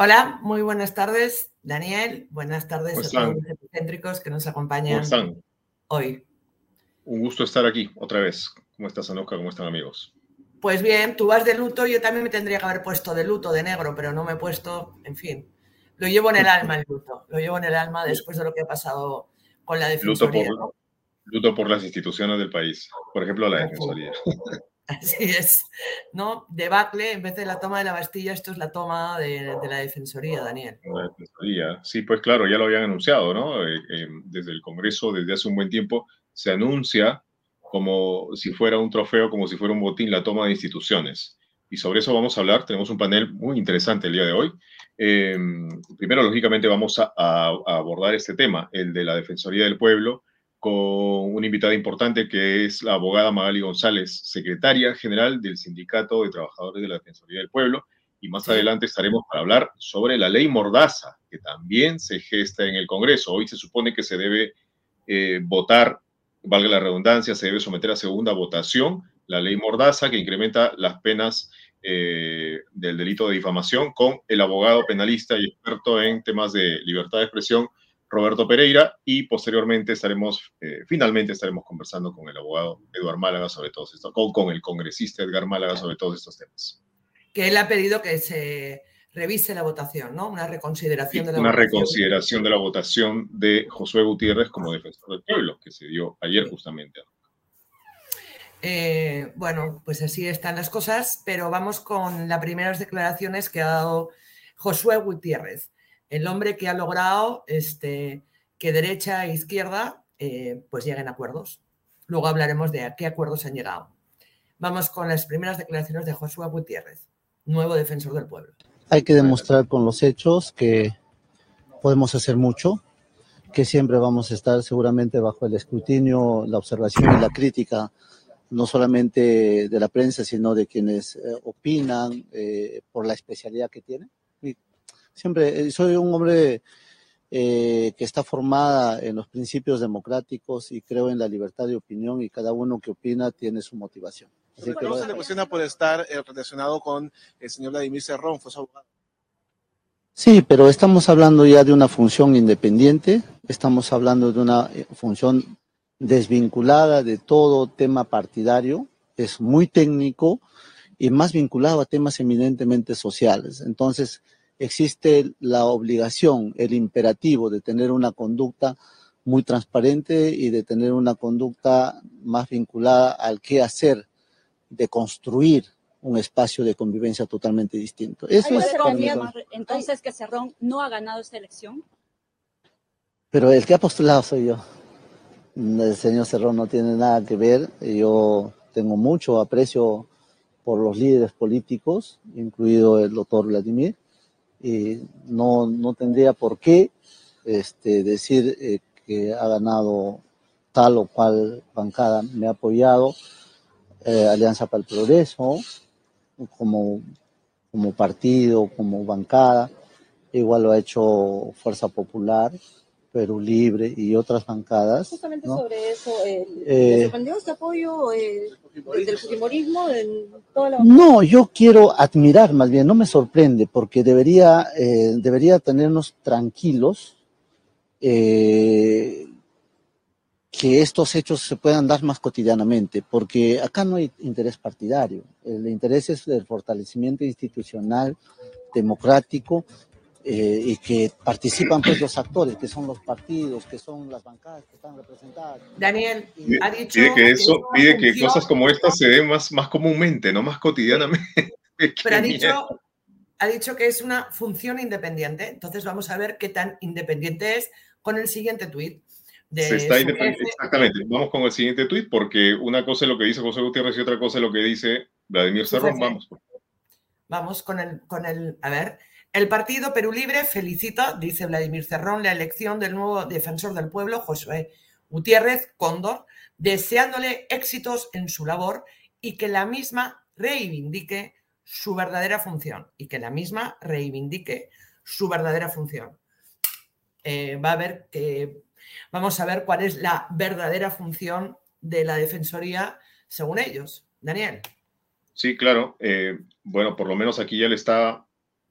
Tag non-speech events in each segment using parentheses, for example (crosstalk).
Hola, muy buenas tardes, Daniel. Buenas tardes a todos los epicéntricos que nos acompañan hoy. Un gusto estar aquí otra vez. ¿Cómo estás, Anuska? ¿Cómo están, amigos? Pues bien, tú vas de luto, yo también me tendría que haber puesto de luto, de negro, pero no me he puesto, en fin. Lo llevo en el alma el luto, lo llevo en el alma (laughs) después de lo que ha pasado con la defensoría. Luto por, luto por las instituciones del país, por ejemplo, la defensoría. (laughs) Así es, ¿no? Debacle, en vez de la toma de la Bastilla, esto es la toma de, la Defensoría, Daniel. La Defensoría, sí, pues claro, ya lo habían anunciado, ¿no? Eh, eh, desde el Congreso, desde hace un buen tiempo, se anuncia como si fuera un trofeo, como si fuera un botín, la toma de instituciones. Y sobre eso vamos a hablar, tenemos un panel muy interesante el día de hoy. Em, primero, lógicamente, vamos a abordar este tema, el de la Defensoría del Pueblo, con una invitada importante que es la abogada Magali González, secretaria general del Sindicato de Trabajadores de la Defensoría del Pueblo. Y más adelante estaremos para hablar sobre la ley Mordaza, que también se gesta en el Congreso. Hoy se supone que se debe eh, votar, valga la redundancia, se debe someter a segunda votación la ley Mordaza, que incrementa las penas eh, del delito de difamación con el abogado penalista y experto en temas de libertad de expresión, Roberto Pereira y posteriormente estaremos, eh, finalmente estaremos conversando con el abogado Eduardo Málaga sobre todos estos, con, con el congresista Edgar Málaga sobre todos estos temas. Que él ha pedido que se revise la votación, ¿no? Una reconsideración de la una reconsideración de la votación de Josué Gutiérrez como defensor del pueblo, que se dio ayer justamente. Eh, bueno, pues así están las cosas, pero vamos con las primeras declaraciones que ha dado Josué Gutiérrez el hombre que ha logrado este, que derecha e izquierda eh, pues lleguen a acuerdos. Luego hablaremos de a qué acuerdos han llegado. Vamos con las primeras declaraciones de Josué Gutiérrez, nuevo defensor del pueblo. Hay que demostrar con los hechos que podemos hacer mucho, que siempre vamos a estar seguramente bajo el escrutinio, la observación y la crítica, no solamente de la prensa, sino de quienes eh, opinan eh, por la especialidad que tienen Siempre eh, soy un hombre eh, que está formada en los principios democráticos y creo en la libertad de opinión y cada uno que opina tiene su motivación. Así que, se le cuestiona por estar eh, relacionado con el señor Vladimir Cerrón, fue su abogado. Sí, pero estamos hablando ya de una función independiente, estamos hablando de una función desvinculada de todo tema partidario, es muy técnico y más vinculado a temas eminentemente sociales. Entonces, existe la obligación, el imperativo de tener una conducta muy transparente y de tener una conducta más vinculada al qué hacer, de construir un espacio de convivencia totalmente distinto. Eso es entonces que Cerrón no ha ganado esta elección? Pero el que ha postulado soy yo. El señor Cerrón no tiene nada que ver. Yo tengo mucho aprecio por los líderes políticos, incluido el doctor Vladimir y no, no tendría por qué este, decir eh, que ha ganado tal o cual bancada. Me ha apoyado, eh, Alianza para el Progreso, como, como partido, como bancada, igual lo ha hecho Fuerza Popular, Perú Libre y otras bancadas. Justamente sobre eso, eh, ¿le sorprendió este apoyo eh, del fujimorismo en toda la... No, yo quiero admirar más bien, no me sorprende, porque debería, eh, debería tenernos tranquilos eh, que estos hechos se puedan dar más cotidianamente, porque acá no hay interés partidario, el interés es el fortalecimiento institucional, democrático eh, y que participan pues los actores, que son los partidos, que son las bancadas que están representadas. Daniel, ha dicho pide que eso, pide que cosas como estas se den más, más comúnmente, no más cotidianamente. (laughs) Pero ha dicho, ha dicho que es una función independiente, entonces vamos a ver qué tan independiente es con el siguiente tuit. Exactamente, vamos con el siguiente tuit porque una cosa es lo que dice José Gutiérrez y otra cosa es lo que dice Vladimir Cerrón. Vamos. Vamos con el, con el, a ver, el partido Perú Libre felicita, dice Vladimir Cerrón, la elección del nuevo defensor del pueblo, Josué Gutiérrez Cóndor, deseándole éxitos en su labor y que la misma reivindique su verdadera función y que la misma reivindique su verdadera función. Eh, va a haber que Vamos a ver cuál es la verdadera función de la Defensoría según ellos. Daniel. Sí, claro. Eh, bueno, por lo menos aquí ya le está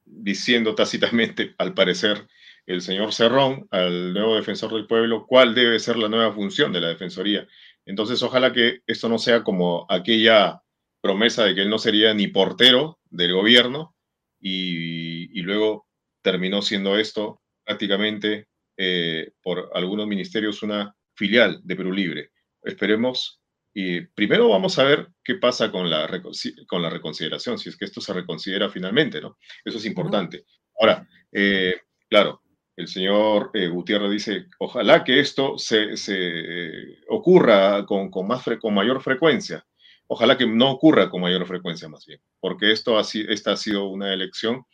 diciendo tácitamente, al parecer, el señor Cerrón, al nuevo defensor del pueblo, cuál debe ser la nueva función de la Defensoría. Entonces, ojalá que esto no sea como aquella promesa de que él no sería ni portero del gobierno y, luego terminó siendo esto prácticamente eh, por algunos ministerios una filial de Perú Libre. Esperemos y primero vamos a ver qué pasa con la, con la reconsideración, si es que esto se reconsidera finalmente, ¿no? Eso es importante. Ahora, eh, claro, el señor eh, Gutiérrez dice, ojalá que esto se, ocurra con, más con mayor frecuencia. Ojalá que no ocurra con mayor frecuencia más bien, porque esto ha, esta ha sido una elección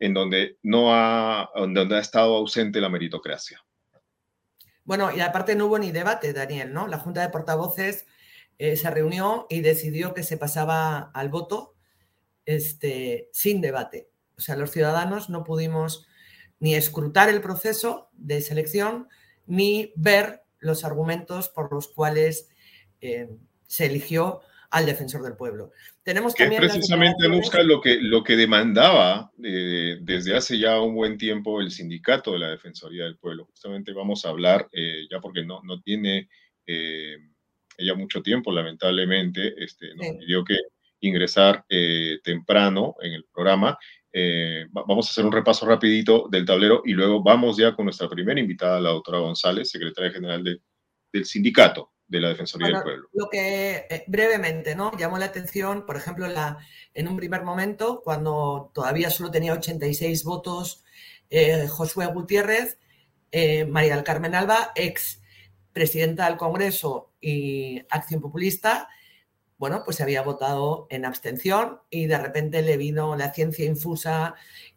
en donde no ha, donde ha estado ausente la meritocracia. Bueno, y aparte no hubo ni debate, Daniel, ¿no? La Junta de Portavoces eh, se reunió y decidió que se pasaba al voto este, sin debate. O sea, los ciudadanos no pudimos ni escrutar el proceso de selección ni ver los argumentos por los cuales eh, se eligió al defensor del pueblo. Tenemos que precisamente, busca lo que, lo que demandaba eh, desde hace ya un buen tiempo el sindicato de la Defensoría del Pueblo. Justamente vamos a hablar, ya porque no, no tiene ella mucho tiempo, lamentablemente, este, nos pidió que ingresar eh, temprano en el programa. Eh, vamos a hacer un repaso rapidito del tablero y luego vamos ya con nuestra primera invitada, la doctora González, secretaria general del sindicato de la Defensoría del Pueblo. Lo que eh, brevemente ¿no? llamó la atención, por ejemplo, la, en un primer momento, cuando todavía solo tenía 86 votos Josué Gutiérrez, María del Carmen Alba, ex presidenta del Congreso y Acción Populista, bueno, pues se había votado en abstención y de repente le vino la ciencia infusa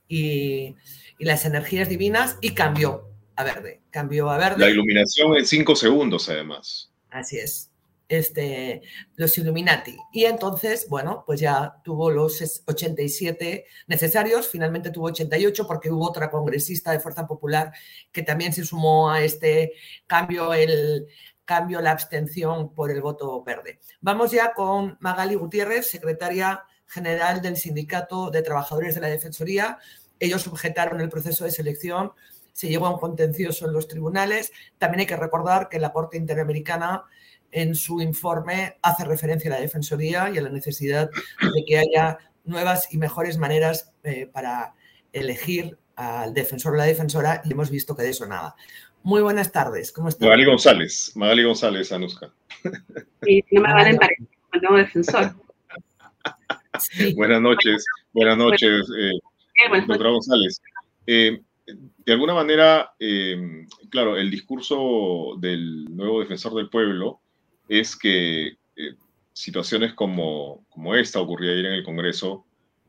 y, las energías divinas y cambió a verde, cambió a verde. La iluminación en cinco segundos, además. Así es este, los Illuminati. Y entonces, bueno, pues ya tuvo los 87 necesarios, finalmente tuvo 88 porque hubo otra congresista de Fuerza Popular que también se sumó a este cambio, el cambio, la abstención por el voto verde. Vamos ya con Magali Gutiérrez, secretaria general del Sindicato de Trabajadores de la Defensoría. Ellos subjetaron el proceso de selección, se llegó a un contencioso en los tribunales. También hay que recordar que la Corte Interamericana en su informe hace referencia a la Defensoría y a la necesidad de que haya nuevas y mejores maneras eh, para elegir al defensor o la defensora y hemos visto que de eso nada. Muy buenas tardes, ¿cómo estás? Magali González, Magali González, Anuska. Sí, no me van a emparecer con el nuevo defensor. Buenas noches, buenas noches, eh, doctora González. Eh, de alguna manera, claro, el discurso del nuevo defensor del pueblo es que eh, situaciones como, como esta ocurría ayer en el Congreso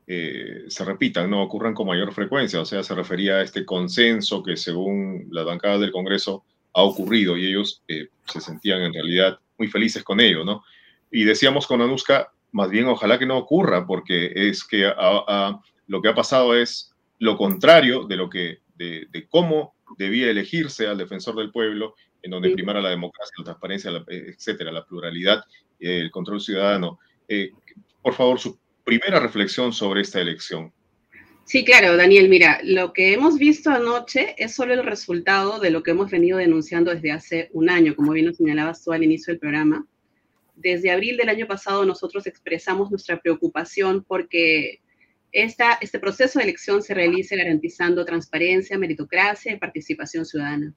eh, se repitan, no ocurran con mayor frecuencia. O sea, se refería a este consenso que según las bancadas del Congreso ha ocurrido y ellos eh, se sentían en realidad muy felices con ello, ¿no? Y decíamos con Anuska, más bien ojalá que no ocurra, porque es que lo que ha pasado es lo contrario de lo que, de, de cómo debía elegirse al defensor del pueblo en donde primara la democracia, la transparencia, eh, etcétera, la pluralidad, eh, el control ciudadano. Eh, por favor, su primera reflexión sobre esta elección. Sí, claro, Daniel. Mira, lo que hemos visto anoche es solo el resultado de lo que hemos venido denunciando desde hace un año, como bien lo señalabas tú al inicio del programa. Desde abril del año pasado nosotros expresamos nuestra preocupación porque esta, este proceso de elección se realice garantizando transparencia, meritocracia y participación ciudadana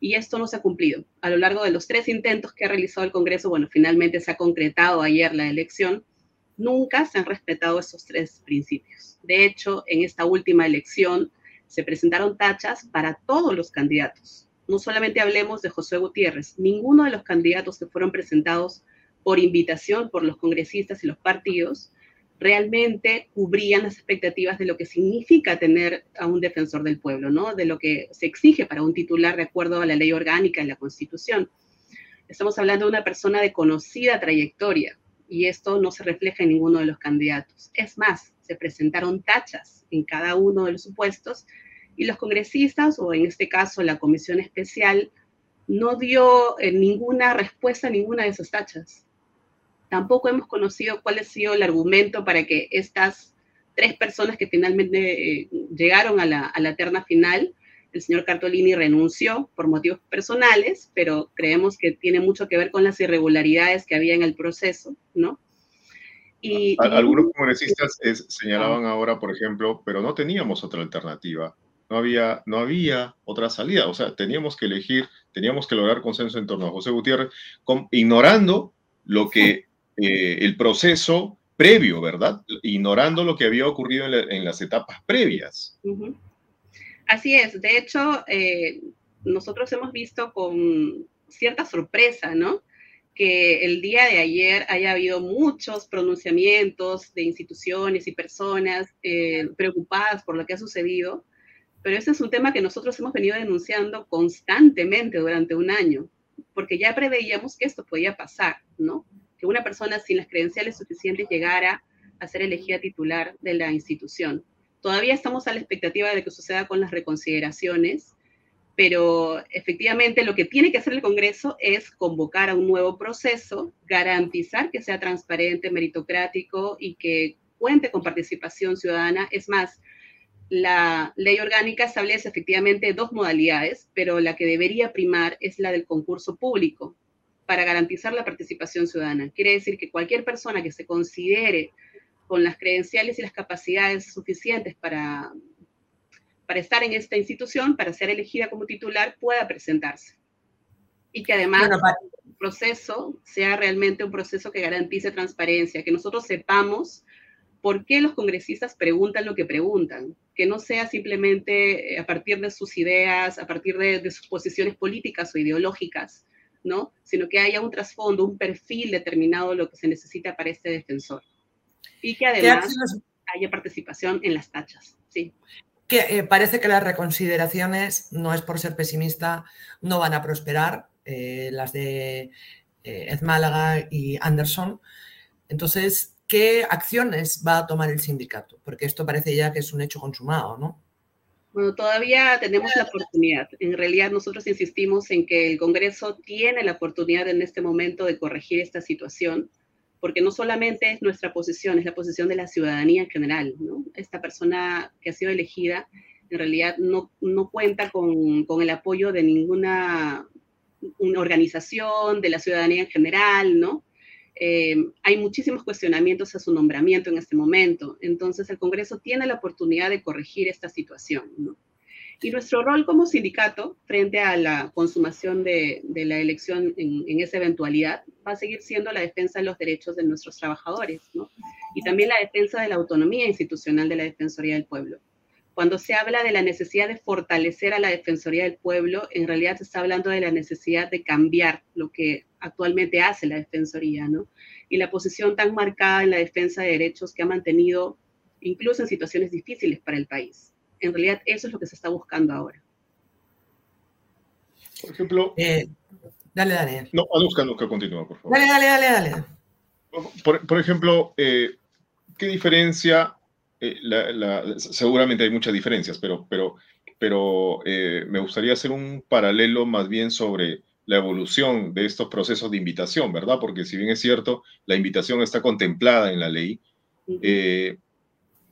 y esto no se ha cumplido. A lo largo de los tres intentos que ha realizado el Congreso, bueno, finalmente se ha concretado ayer la elección, nunca se han respetado esos tres principios. De hecho, en esta última elección se presentaron tachas para todos los candidatos. No solamente hablemos de José Gutiérrez, ninguno de los candidatos que fueron presentados por invitación por los congresistas y los partidos realmente cubrían las expectativas de lo que significa tener a un defensor del pueblo, ¿no? De lo que se exige para un titular de acuerdo a la ley orgánica y la Constitución. Estamos hablando de una persona de conocida trayectoria y esto no se refleja en ninguno de los candidatos. Es más, se presentaron tachas en cada uno de los supuestos y los congresistas, o en este caso la comisión especial, no dio eh, ninguna respuesta a ninguna de esas tachas. Tampoco hemos conocido cuál ha sido el argumento para que estas tres personas que finalmente eh, llegaron a la, a la terna final, el señor Cartolini renunció por motivos personales, pero creemos que tiene mucho que ver con las irregularidades que había en el proceso, ¿no? Y, Algunos congresistas señalaban ahora, por ejemplo, pero no teníamos otra alternativa, no había, no había otra salida, o sea, teníamos que elegir, teníamos que lograr consenso en torno a José Gutiérrez, ignorando lo que eh, el proceso previo, ¿verdad? Ignorando lo que había ocurrido en, las etapas previas. Así es, de hecho, eh, nosotros hemos visto con cierta sorpresa, ¿no? Que el día de ayer haya habido muchos pronunciamientos de instituciones y personas eh, preocupadas por lo que ha sucedido, pero ese es un tema que nosotros hemos venido denunciando constantemente durante un año, porque ya preveíamos que esto podía pasar, ¿no? Que una persona sin las credenciales suficientes llegara a ser elegida titular de la institución. Todavía estamos a la expectativa de que suceda con las reconsideraciones, pero efectivamente lo que tiene que hacer el Congreso es convocar a un nuevo proceso, garantizar que sea transparente, meritocrático y que cuente con participación ciudadana. Es más, la ley orgánica establece efectivamente dos modalidades, pero la que debería primar es la del concurso público, para garantizar la participación ciudadana. Quiere decir que cualquier persona que se considere con las credenciales y las capacidades suficientes para, para estar en esta institución, para ser elegida como titular, pueda presentarse. Y que además el proceso sea realmente un proceso que garantice transparencia, que nosotros sepamos por qué los congresistas preguntan lo que preguntan, que no sea simplemente a partir de sus ideas, a partir de, de sus posiciones políticas o ideológicas, ¿no? Sino que haya un trasfondo, un perfil determinado de lo que se necesita para este defensor. Y que además haya participación en las tachas, sí. Que eh, parece que las reconsideraciones, no es por ser pesimista, no van a prosperar, eh, las de eh, Ed Málaga y Anderson. Entonces, ¿qué acciones va a tomar el sindicato? Porque esto parece ya que es un hecho consumado, ¿no? Bueno, todavía tenemos la oportunidad. En realidad nosotros insistimos en que el Congreso tiene la oportunidad en este momento de corregir esta situación, porque no solamente es nuestra posición, es la posición de la ciudadanía en general. ¿no? Esta persona que ha sido elegida en realidad no, no cuenta con, con, el apoyo de ninguna una organización, de la ciudadanía en general, ¿no? Eh, hay muchísimos cuestionamientos a su nombramiento en este momento. Entonces, el Congreso tiene la oportunidad de corregir esta situación. Y nuestro rol como sindicato, frente a la consumación de, la elección en, esa eventualidad, va a seguir siendo la defensa de los derechos de nuestros trabajadores, y también la defensa de la autonomía institucional de la Defensoría del Pueblo. Cuando se habla de la necesidad de fortalecer a la Defensoría del Pueblo, en realidad se está hablando de la necesidad de cambiar lo que actualmente hace la Defensoría, ¿no? Y la posición tan marcada en la defensa de derechos que ha mantenido incluso en situaciones difíciles para el país. En realidad eso es lo que se está buscando ahora. Por ejemplo... Eh, dale, dale. No, Anuska, Anuska, continúa, por favor. Dale, dale, dale, dale. Por, ejemplo, eh, ¿qué diferencia eh, seguramente hay muchas diferencias, pero, pero, pero eh, me gustaría hacer un paralelo más bien sobre la evolución de estos procesos de invitación, ¿verdad? Porque si bien es cierto, la invitación está contemplada en la ley, eh,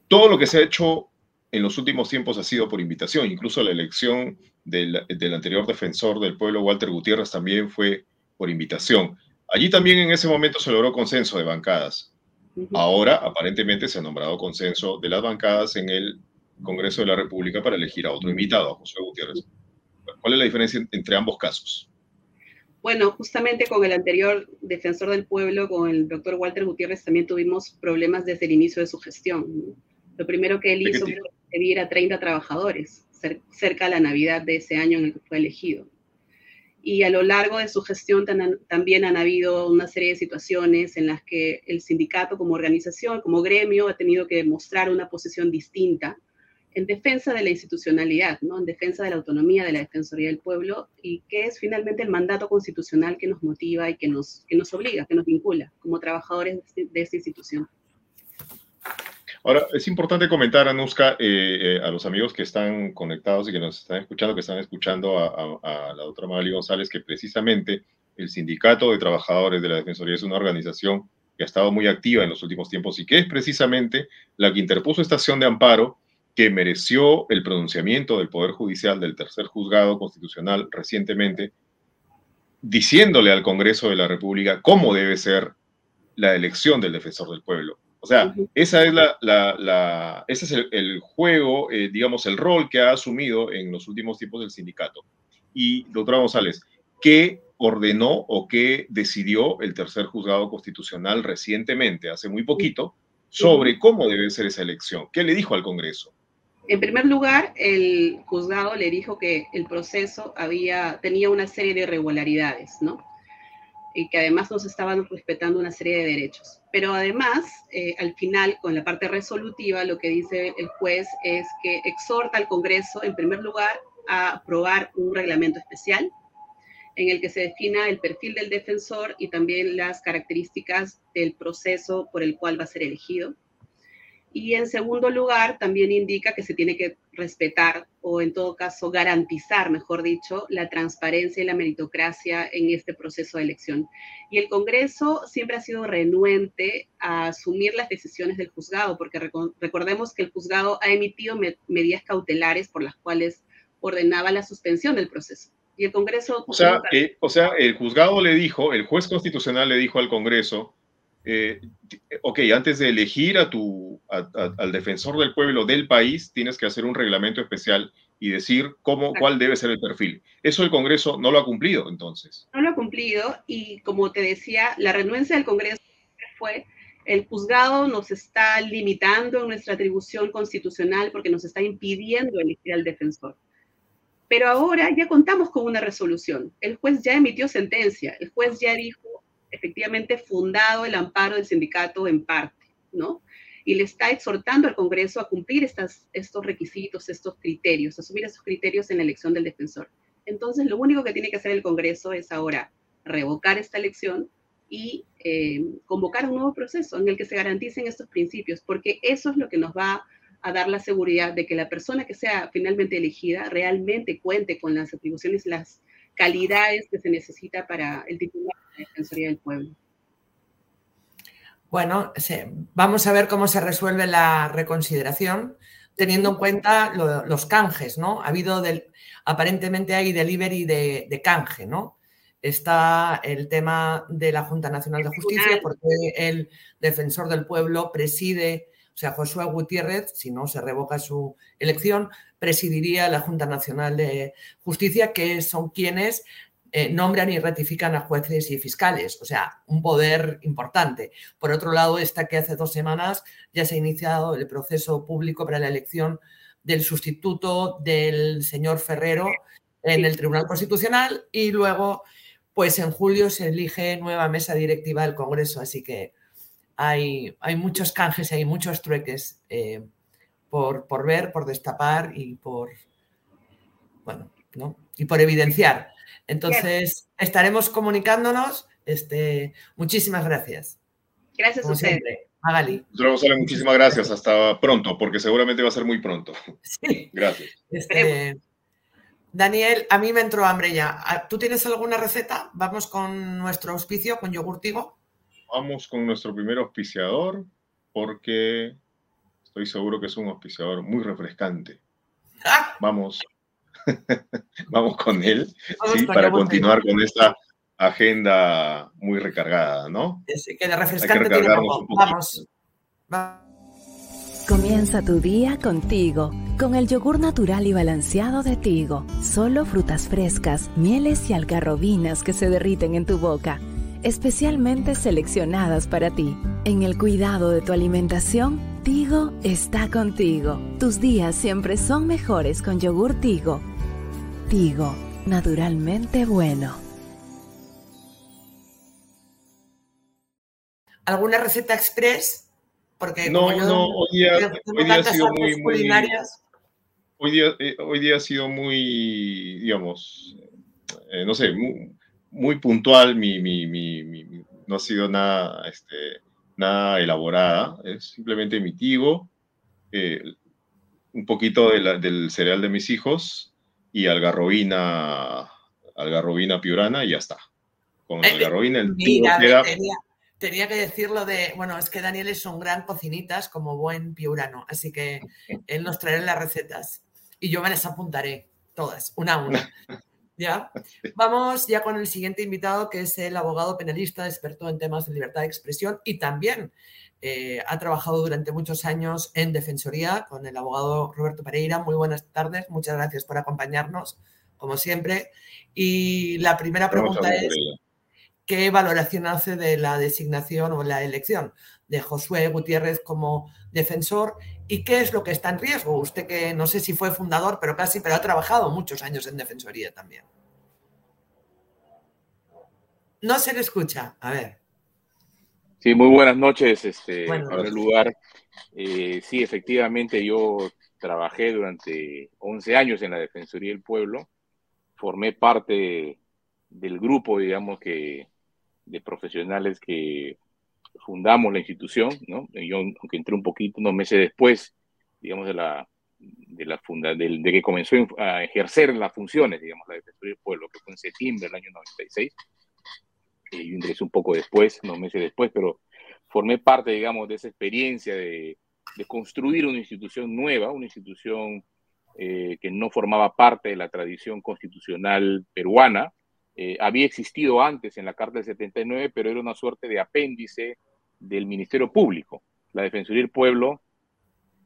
todo lo que se ha hecho en los últimos tiempos ha sido por invitación, incluso la elección del, del anterior defensor del pueblo, Walter Gutiérrez, también fue por invitación. Allí también en ese momento se logró consenso de bancadas. Ahora, aparentemente, se ha nombrado consenso de las bancadas en el Congreso de la República para elegir a otro invitado, a José Gutiérrez. ¿Cuál es la diferencia entre ambos casos? Bueno, justamente con el anterior defensor del pueblo, con el doctor Walter Gutiérrez, también tuvimos problemas desde el inicio de su gestión. Lo primero que él hizo fue pedir a 30 trabajadores cerca de la Navidad de ese año en el que fue elegido y a lo largo de su gestión también han habido una serie de situaciones en las que el sindicato como organización, como gremio, ha tenido que mostrar una posición distinta en defensa de la institucionalidad, ¿no? en defensa de la autonomía de la Defensoría del Pueblo y que es finalmente el mandato constitucional que nos motiva y que nos, que nos obliga, que nos vincula como trabajadores de esta institución. Ahora, es importante comentar, Anuska, eh, a los amigos que están conectados y que nos están escuchando, que están escuchando a, la doctora Magali González, que precisamente el Sindicato de Trabajadores de la Defensoría es una organización que ha estado muy activa en los últimos tiempos y que es precisamente la que interpuso esta acción de amparo que mereció el pronunciamiento del Poder Judicial del tercer juzgado constitucional recientemente, diciéndole al Congreso de la República cómo debe ser la elección del defensor del pueblo. O sea, esa es la, la, ese es el, juego, eh, digamos, el rol que ha asumido en los últimos tiempos del sindicato. Y, doctora González, ¿qué ordenó o qué decidió el tercer juzgado constitucional recientemente, hace muy poquito, sobre cómo debe ser esa elección? ¿Qué le dijo al Congreso? En primer lugar, el juzgado le dijo que el proceso había, tenía una serie de irregularidades, ¿no? Y que además no se estaban respetando una serie de derechos. Pero además, eh, al final, con la parte resolutiva, lo que dice el juez es que exhorta al Congreso, en primer lugar, a aprobar un reglamento especial en el que se defina el perfil del defensor y también las características del proceso por el cual va a ser elegido y en segundo lugar, también indica que se tiene que respetar o en todo caso garantizar, mejor dicho, la transparencia y la meritocracia en este proceso de elección. Y el Congreso siempre ha sido renuente a asumir las decisiones del juzgado, porque recordemos que el juzgado ha emitido medidas cautelares por las cuales ordenaba la suspensión del proceso. Y el Congreso... O sea, eh, o sea, el juzgado le dijo, el juez constitucional le dijo al Congreso, eh, ok, antes de elegir a tu, al defensor del pueblo del país, tienes que hacer un reglamento especial y decir cómo, cuál debe ser el perfil. Eso el Congreso no lo ha cumplido, entonces. No lo ha cumplido y como te decía, la renuencia del Congreso fue el juzgado nos está limitando en nuestra atribución constitucional porque nos está impidiendo elegir al defensor. Pero ahora ya contamos con una resolución. El juez ya emitió sentencia. El juez ya dijo efectivamente fundado el amparo del sindicato en parte, ¿no? Y le está exhortando al Congreso a cumplir estas, estos requisitos, estos criterios, asumir esos criterios en la elección del defensor. Entonces, lo único que tiene que hacer el Congreso es ahora revocar esta elección y eh, convocar un nuevo proceso en el que se garanticen estos principios, porque eso es lo que nos va a dar la seguridad de que la persona que sea finalmente elegida realmente cuente con las atribuciones las calidades que se necesita para el titular Defensoría del Pueblo. Bueno, vamos a ver cómo se resuelve la reconsideración, teniendo en cuenta los canjes, ¿no? Ha habido, del, aparentemente hay delivery de, de canje, ¿no? Está el tema de la Junta Nacional de Justicia, porque el defensor del pueblo preside o sea, Josué Gutiérrez, si no se revoca su elección, presidiría la Junta Nacional de Justicia, que son quienes eh, nombran y ratifican a jueces y fiscales, o sea, un poder importante. Por otro lado, está que hace dos semanas ya se ha iniciado el proceso público para la elección del sustituto del señor Ferrero en el Tribunal Constitucional y luego, pues en julio se elige nueva mesa directiva del Congreso, así que hay, muchos canjes, hay muchos trueques eh, por, por, ver, por destapar y por, bueno, ¿no? y por evidenciar. Entonces, estaremos comunicándonos. Este, muchísimas gracias. Gracias a usted. Magali. muchísimas gracias. Hasta pronto, porque seguramente va a ser muy pronto. Sí. Gracias. Este, Daniel, a mí me entró hambre ya. ¿Tú tienes alguna receta? Vamos con nuestro auspicio, con yogurtigo vamos con nuestro primer auspiciador porque estoy seguro que es un auspiciador muy refrescante. Ah. Vamos, (laughs) vamos con él, ¿sí? para continuar con esta agenda muy recargada, ¿no? Sí, que de refrescante tiene Vamos. Comienza tu día contigo, con el yogur natural y balanceado de Tigo. Solo frutas frescas, mieles y algarrobinas que se derriten en tu boca especialmente seleccionadas para ti. En el cuidado de tu alimentación, Tigo está contigo. Tus días siempre son mejores con yogur Tigo. Tigo, naturalmente bueno. ¿Alguna receta express? Porque no, no, hoy día, ha sido muy, hoy, día, eh, hoy día ha sido muy, digamos, eh, no sé, muy, muy puntual, mi, mi, mi, no ha sido nada, este, nada elaborada, es simplemente mi tigo, eh, un poquito del cereal de mis hijos y algarrobina, algarrobina piurana y ya está. Con algarrobina el Mira, queda- tenía, tenía que decirlo de, bueno, es que Daniel es un gran cocinitas como buen piurano, así que él nos traerá las recetas y yo me las apuntaré todas, una a una. (laughs) ¿Ya? Vamos ya con el siguiente invitado, que es el abogado penalista, experto en temas de libertad de expresión y también eh, ha trabajado durante muchos años en Defensoría con el abogado Roberto Pereira. Muy buenas tardes, muchas gracias por acompañarnos, como siempre. Y la primera pregunta es, ¿qué valoración hace de la designación o la elección de Josué Gutiérrez como defensor y qué es lo que está en riesgo? Usted que no sé si fue fundador, pero casi, pero ha trabajado muchos años en Defensoría también. No se le escucha. A ver. Sí, muy buenas noches. Este, en primer lugar, eh, sí, efectivamente, yo trabajé durante 11 años en la Defensoría del Pueblo, formé parte del grupo, digamos, que de profesionales que fundamos la institución, ¿no? Yo, aunque entré un poquito, unos meses después, digamos, de la de la funda, del- de, que comenzó a ejercer las funciones, digamos, la Defensoría del Pueblo, que fue en septiembre del año 96. Eh, yo ingresé un poco después, unos meses después, pero formé parte, digamos, de esa experiencia de, construir una institución nueva, una institución eh, que no formaba parte de la tradición constitucional peruana. Eh, había existido antes en la Carta del 79, pero era una suerte de apéndice del Ministerio Público. La Defensoría del Pueblo,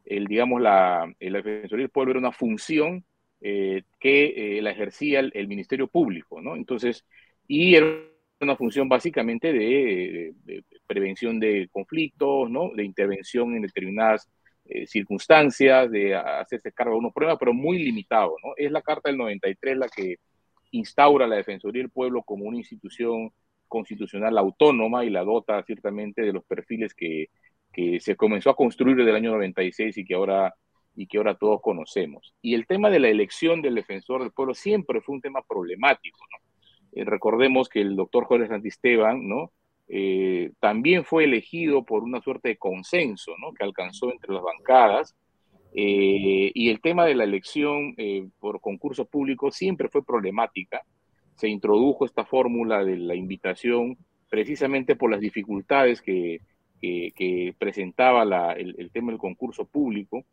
el, digamos, la, la Defensoría del Pueblo era una función eh, que eh, la ejercía el, el, Ministerio Público, ¿no? Entonces, y era una función básicamente de, prevención de conflictos, ¿no? De intervención en determinadas eh, circunstancias, de hacerse cargo de unos problemas, pero muy limitado, ¿no? Es la Carta del 93 la que instaura la Defensoría del Pueblo como una institución constitucional autónoma y la dota ciertamente de los perfiles que, que se comenzó a construir desde el año 96 y que ahora y que ahora todos conocemos. Y el tema de la elección del defensor del pueblo siempre fue un tema problemático, ¿no? Eh, recordemos que el doctor Jorge Santisteban, ¿no? Eh, también fue elegido por una suerte de consenso, ¿no? Que alcanzó entre las bancadas. Eh, y el tema de la elección por concurso público siempre fue problemática. Se introdujo esta fórmula de la invitación precisamente por las dificultades que, que, presentaba la, el, tema del concurso público.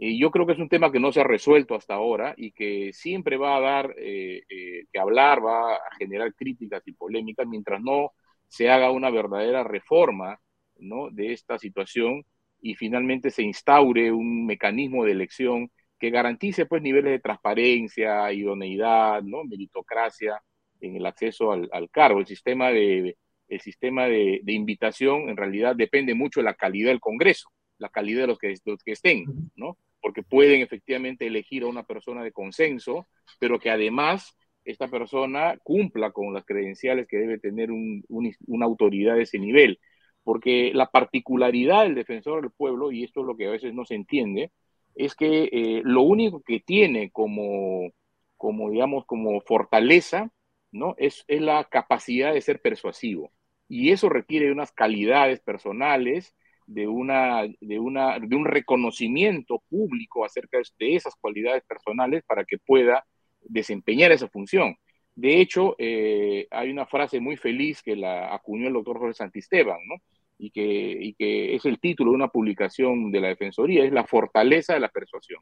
Y yo creo que es un tema que no se ha resuelto hasta ahora y que siempre va a dar eh, eh, que hablar, va a generar críticas y polémicas mientras no se haga una verdadera reforma ¿no? de esta situación y finalmente se instaure un mecanismo de elección que garantice pues niveles de transparencia, idoneidad, ¿no? meritocracia en el acceso al, al cargo. El sistema de, el sistema de, de, invitación en realidad depende mucho de la calidad del Congreso, la calidad de los que, de los que estén, ¿no? Porque pueden efectivamente elegir a una persona de consenso, pero que además esta persona cumpla con las credenciales que debe tener un, un, una autoridad de ese nivel. Porque la particularidad del defensor del pueblo, y esto es lo que a veces no se entiende, es que eh, lo único que tiene como, como digamos, como fortaleza, ¿no? Es, es la capacidad de ser persuasivo y eso requiere unas calidades personales, de, una, de, una, de un reconocimiento público acerca de esas cualidades personales para que pueda desempeñar esa función. De hecho, eh, hay una frase muy feliz que la acuñó el doctor Jorge Santisteban, ¿no? Y que, y que es el título de una publicación de la Defensoría, es la fortaleza de la persuasión.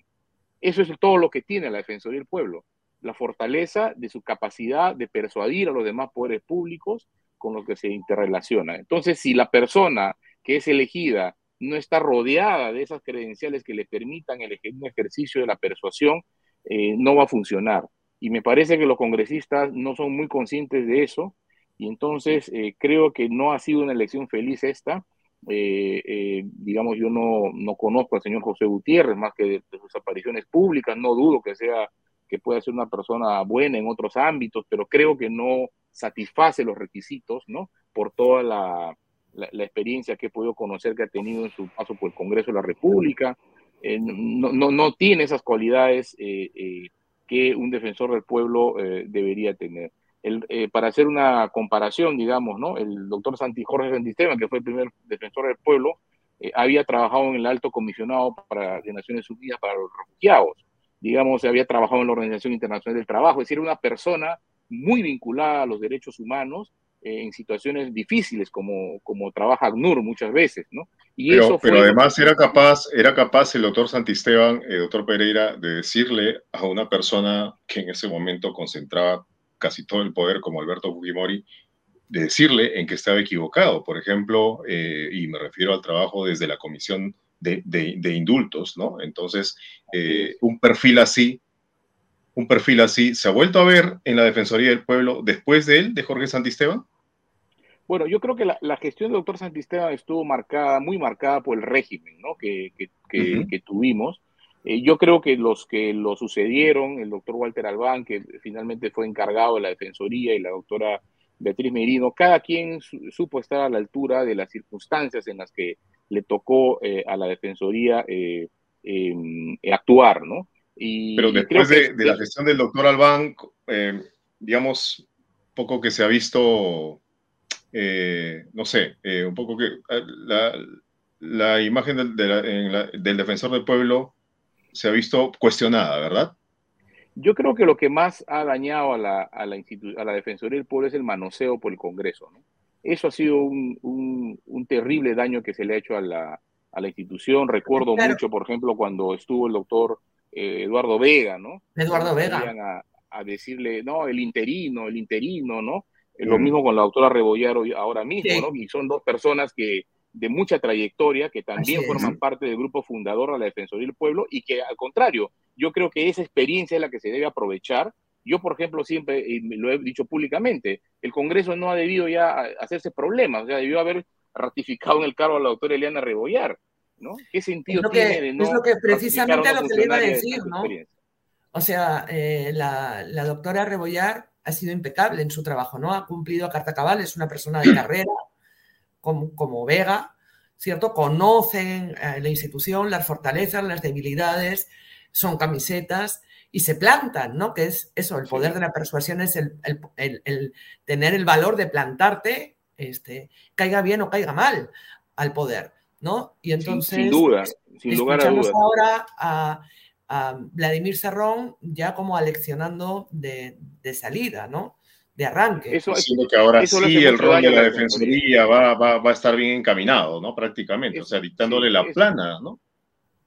Eso es todo lo que tiene la Defensoría del Pueblo, la fortaleza de su capacidad de persuadir a los demás poderes públicos con los que se interrelaciona. Entonces, si la persona que es elegida no está rodeada de esas credenciales que le permitan el un ejercicio de la persuasión, eh, no va a funcionar. Y me parece que los congresistas no son muy conscientes de eso, y entonces eh, creo que no ha sido una elección feliz esta. Eh, digamos, yo no, no, conozco al señor José Gutiérrez más que de, de, sus apariciones públicas, no dudo que sea que pueda ser una persona buena en otros ámbitos, pero creo que no satisface los requisitos, ¿no? Por toda la, la, la experiencia que he podido conocer que ha tenido en su paso por el Congreso de la República, eh, no, no, no, tiene esas cualidades eh, eh, que un defensor del pueblo debería tener. El, para hacer una comparación, digamos, ¿no? El doctor Santi Jorge Santisteban, que fue el primer defensor del pueblo, eh, había trabajado en el alto comisionado para, de Naciones Unidas para los refugiados, digamos, había trabajado en la Organización Internacional del Trabajo, es decir, una persona muy vinculada a los derechos humanos eh, en situaciones difíciles como, como trabaja ACNUR muchas veces, ¿no? Y pero, eso pero además era capaz, era capaz el doctor Santisteban, el doctor Pereira, de decirle a una persona que en ese momento concentraba casi todo el poder como Alberto Fujimori, de decirle en que estaba equivocado. Por ejemplo, eh, y me refiero al trabajo desde la Comisión de, de, Indultos, ¿no? Entonces, eh, un perfil así, un perfil así, ¿se ha vuelto a ver en la Defensoría del Pueblo después de él, de Jorge Santisteban? Bueno, yo creo que la, la gestión del doctor Santisteban estuvo marcada, muy marcada por el régimen ¿no? que, que, que, tuvimos. Eh, yo creo que los que lo sucedieron, el doctor Walter Albán, que finalmente fue encargado de la Defensoría, y la doctora Beatriz Merino, cada quien supo estar a la altura de las circunstancias en las que le tocó eh, a la Defensoría eh, em, actuar, ¿no? Y Pero después de, la gestión del doctor Albán, digamos, poco que se ha visto, no sé, un poco que la, imagen del, del defensor del pueblo se ha visto cuestionada, ¿verdad? Yo creo que lo que más ha dañado a la, a la, a la Defensoría del Pueblo es el manoseo por el Congreso. ¿no? Eso ha sido un, un, terrible daño que se le ha hecho a la, a la institución. Recuerdo mucho, por ejemplo, cuando estuvo el doctor eh, Eduardo Vega, ¿no? Eduardo Vega. A, decirle, no, el interino, el interino, ¿no? Lo mismo con la doctora Rebollar ahora mismo, ¿no? Y son dos personas que, de mucha trayectoria que también forman parte del grupo fundador de la Defensoría del Pueblo y que al contrario, yo creo que esa experiencia es la que se debe aprovechar. Yo, por ejemplo, siempre y lo he dicho públicamente, el Congreso no ha debido ya hacerse problemas, o sea, debió haber ratificado en el cargo a la doctora Eliana Rebollar, ¿no? ¿Qué sentido tiene de no Es lo que precisamente lo que le iba a decir, ¿no? O sea, eh, la, la, doctora Rebollar ha sido impecable en su trabajo, ¿no? Ha cumplido a carta cabal, es una persona de carrera, (clears throat) como, Vega, ¿cierto? Conocen eh, la institución, las fortalezas, las debilidades, son camisetas y se plantan, ¿no? Que es eso, el poder de la persuasión es el, tener el valor de plantarte, este, caiga bien o caiga mal al poder, ¿no? Y entonces... sin duda, sin lugar a dudas. ahora a, Vladimir Serrón ya como aleccionando de, de salida, ¿no? de arranque. Eso, que ahora sí el rol de la, defensoría va, va, va, a estar bien encaminado, ¿no? Prácticamente, o sea, dictándole la plana, ¿no?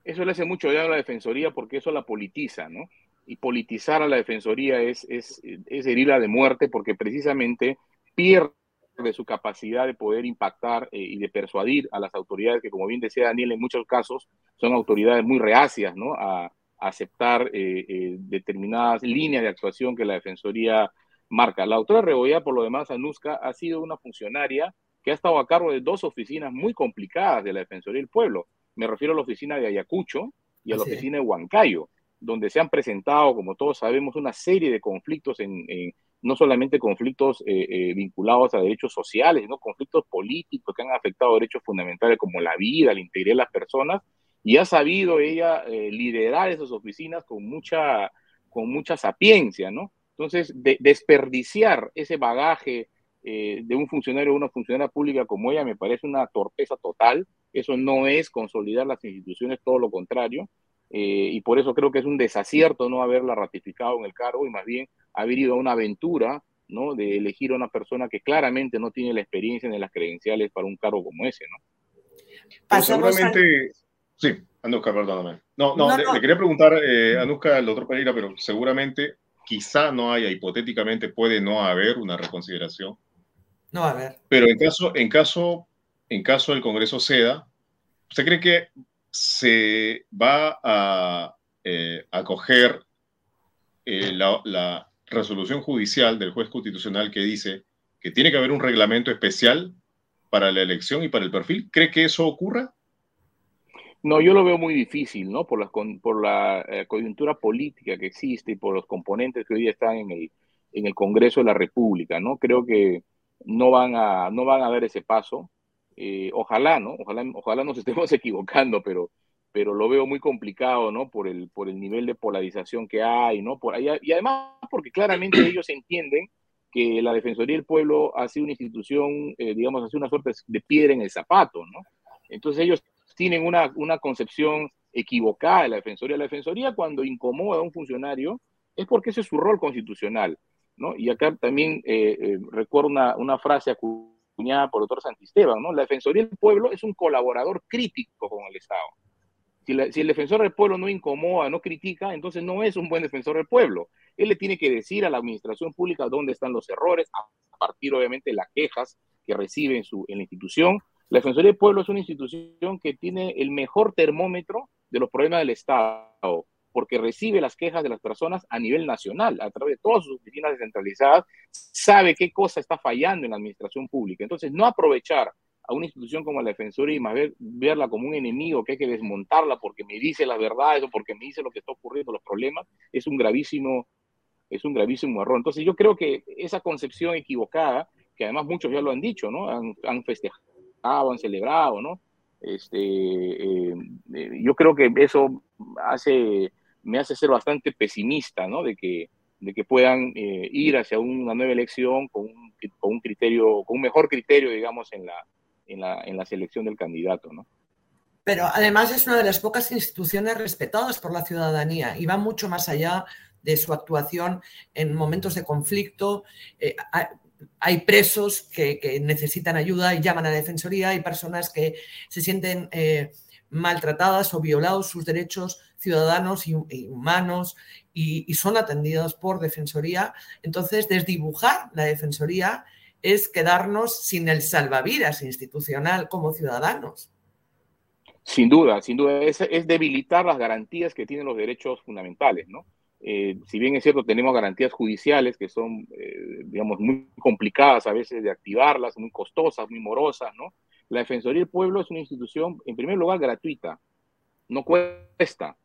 Eso le hace mucho daño a la defensoría porque eso la politiza, ¿no? Y politizar a la defensoría es, es, es herirla de muerte porque precisamente pierde su capacidad de poder impactar eh, y de persuadir a las autoridades que, como bien decía Daniel, en muchos casos son autoridades muy reacias, ¿no? A, aceptar eh, eh, determinadas líneas de actuación que la defensoría marca. La autora Rebollar, por lo demás, Anuska, ha sido una funcionaria que ha estado a cargo de dos oficinas muy complicadas de la Defensoría del Pueblo. Me refiero a la oficina de Ayacucho y a la oficina de Huancayo, donde se han presentado, como todos sabemos, una serie de conflictos, en, no solamente conflictos eh, eh, vinculados a derechos sociales, sino conflictos políticos que han afectado derechos fundamentales como la vida, la integridad de las personas, y ha sabido ella eh, liderar esas oficinas con mucha, con mucha sapiencia, ¿no? Entonces, desperdiciar ese bagaje eh, de un funcionario o una funcionaria pública como ella me parece una torpeza total. Eso no es consolidar las instituciones, todo lo contrario. Eh, y por eso creo que es un desacierto no haberla ratificado en el cargo y más bien haber ido a una aventura ¿no? de elegir a una persona que claramente no tiene la experiencia ni las credenciales para un cargo como ese. ¿no? seguramente, sí, Anuska, perdóname. No, no, le, quería preguntar eh, Anuska, al doctor Pereira, pero seguramente quizá no haya, hipotéticamente puede no haber una reconsideración. No va a haber. Pero en caso, en caso, en caso del Congreso ceda, ¿usted cree que se va a eh, acoger eh, la, la resolución judicial del juez constitucional que dice que tiene que haber un reglamento especial para la elección y para el perfil? ¿Cree que eso ocurra? No, yo lo veo muy difícil, ¿no? Por la, por la eh, coyuntura política que existe y por los componentes que hoy están en el, en el Congreso de la República, ¿no? Creo que no van a, no van a dar ese paso. Eh, ojalá, ¿no? Ojalá, ojalá nos (laughs) estemos equivocando, pero, pero lo veo muy complicado, ¿no? Por el, por el nivel de polarización que hay, ¿no? Por, y, y además porque claramente ellos entienden que la Defensoría del Pueblo ha sido una institución, eh, digamos, ha sido una suerte de piedra en el zapato, ¿no? Entonces ellos tienen una, una concepción equivocada de la Defensoría. La Defensoría cuando incomoda a un funcionario es porque ese es su rol constitucional. ¿no? Y acá también eh, eh, recuerdo una, una, frase acuñada por el doctor Santisteban, ¿no? La Defensoría del Pueblo es un colaborador crítico con el Estado. Si, si, el defensor del pueblo no incomoda, no critica, entonces no es un buen defensor del pueblo. Él le tiene que decir a la administración pública dónde están los errores, a partir obviamente de las quejas que recibe en, su, en la institución. La Defensoría del Pueblo es una institución que tiene el mejor termómetro de los problemas del Estado porque recibe las quejas de las personas a nivel nacional, a través de todas sus oficinas descentralizadas, sabe qué cosa está fallando en la administración pública. Entonces, no aprovechar a una institución como la Defensoría y más ver, verla como un enemigo que hay que desmontarla porque me dice las verdades o porque me dice lo que está ocurriendo, los problemas, es un gravísimo, es un gravísimo error. Entonces, yo creo que esa concepción equivocada, que además muchos ya lo han dicho, ¿no? Han, han festejado, han celebrado, ¿no? Este, eh, eh, yo creo que eso hace me hace ser bastante pesimista, ¿no? De que, de que puedan eh, ir hacia una nueva elección con un, con un, criterio, con un mejor criterio, digamos, en la, en la, en la selección del candidato, ¿no? Pero además es una de las pocas instituciones respetadas por la ciudadanía y va mucho más allá de su actuación en momentos de conflicto. Eh, hay presos que, necesitan ayuda y llaman a defensoría, hay personas que se sienten eh, maltratadas o violados sus derechos ciudadanos y, humanos y, son atendidos por Defensoría. Entonces, desdibujar la Defensoría es quedarnos sin el salvavidas institucional como ciudadanos. Sin duda, sin duda, es, debilitar las garantías que tienen los derechos fundamentales, ¿no? Eh, si bien es cierto, tenemos garantías judiciales que son, eh, digamos, muy complicadas a veces de activarlas, muy costosas, muy morosas, ¿no? La Defensoría del Pueblo es una institución, en primer lugar, gratuita, no cuesta,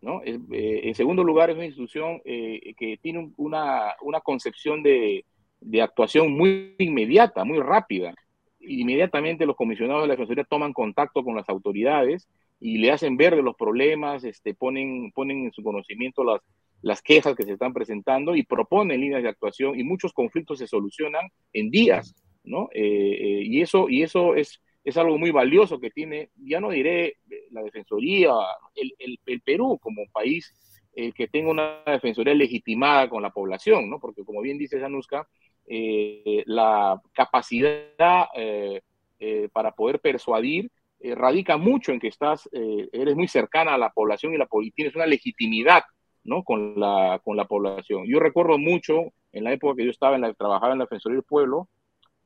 ¿no? Eh, en segundo lugar, es una institución eh, que tiene una, una concepción de, de, actuación muy inmediata, muy rápida. Inmediatamente los comisionados de la Defensoría toman contacto con las autoridades y le hacen ver los problemas, este, ponen, ponen en su conocimiento las, las quejas que se están presentando y proponen líneas de actuación y muchos conflictos se solucionan en días, ¿no? Eh, y, eso, y eso es es algo muy valioso que tiene, ya no diré la Defensoría, el, el, Perú como país eh, que tenga una Defensoría legitimada con la población, ¿no? Porque como bien dice Januska, eh, la capacidad eh, para poder persuadir radica mucho en que estás, eres muy cercana a la población y, la, y tienes una legitimidad ¿no? con, la, con la población. Yo recuerdo mucho en la época que yo estaba en la, trabajaba en la Defensoría del Pueblo,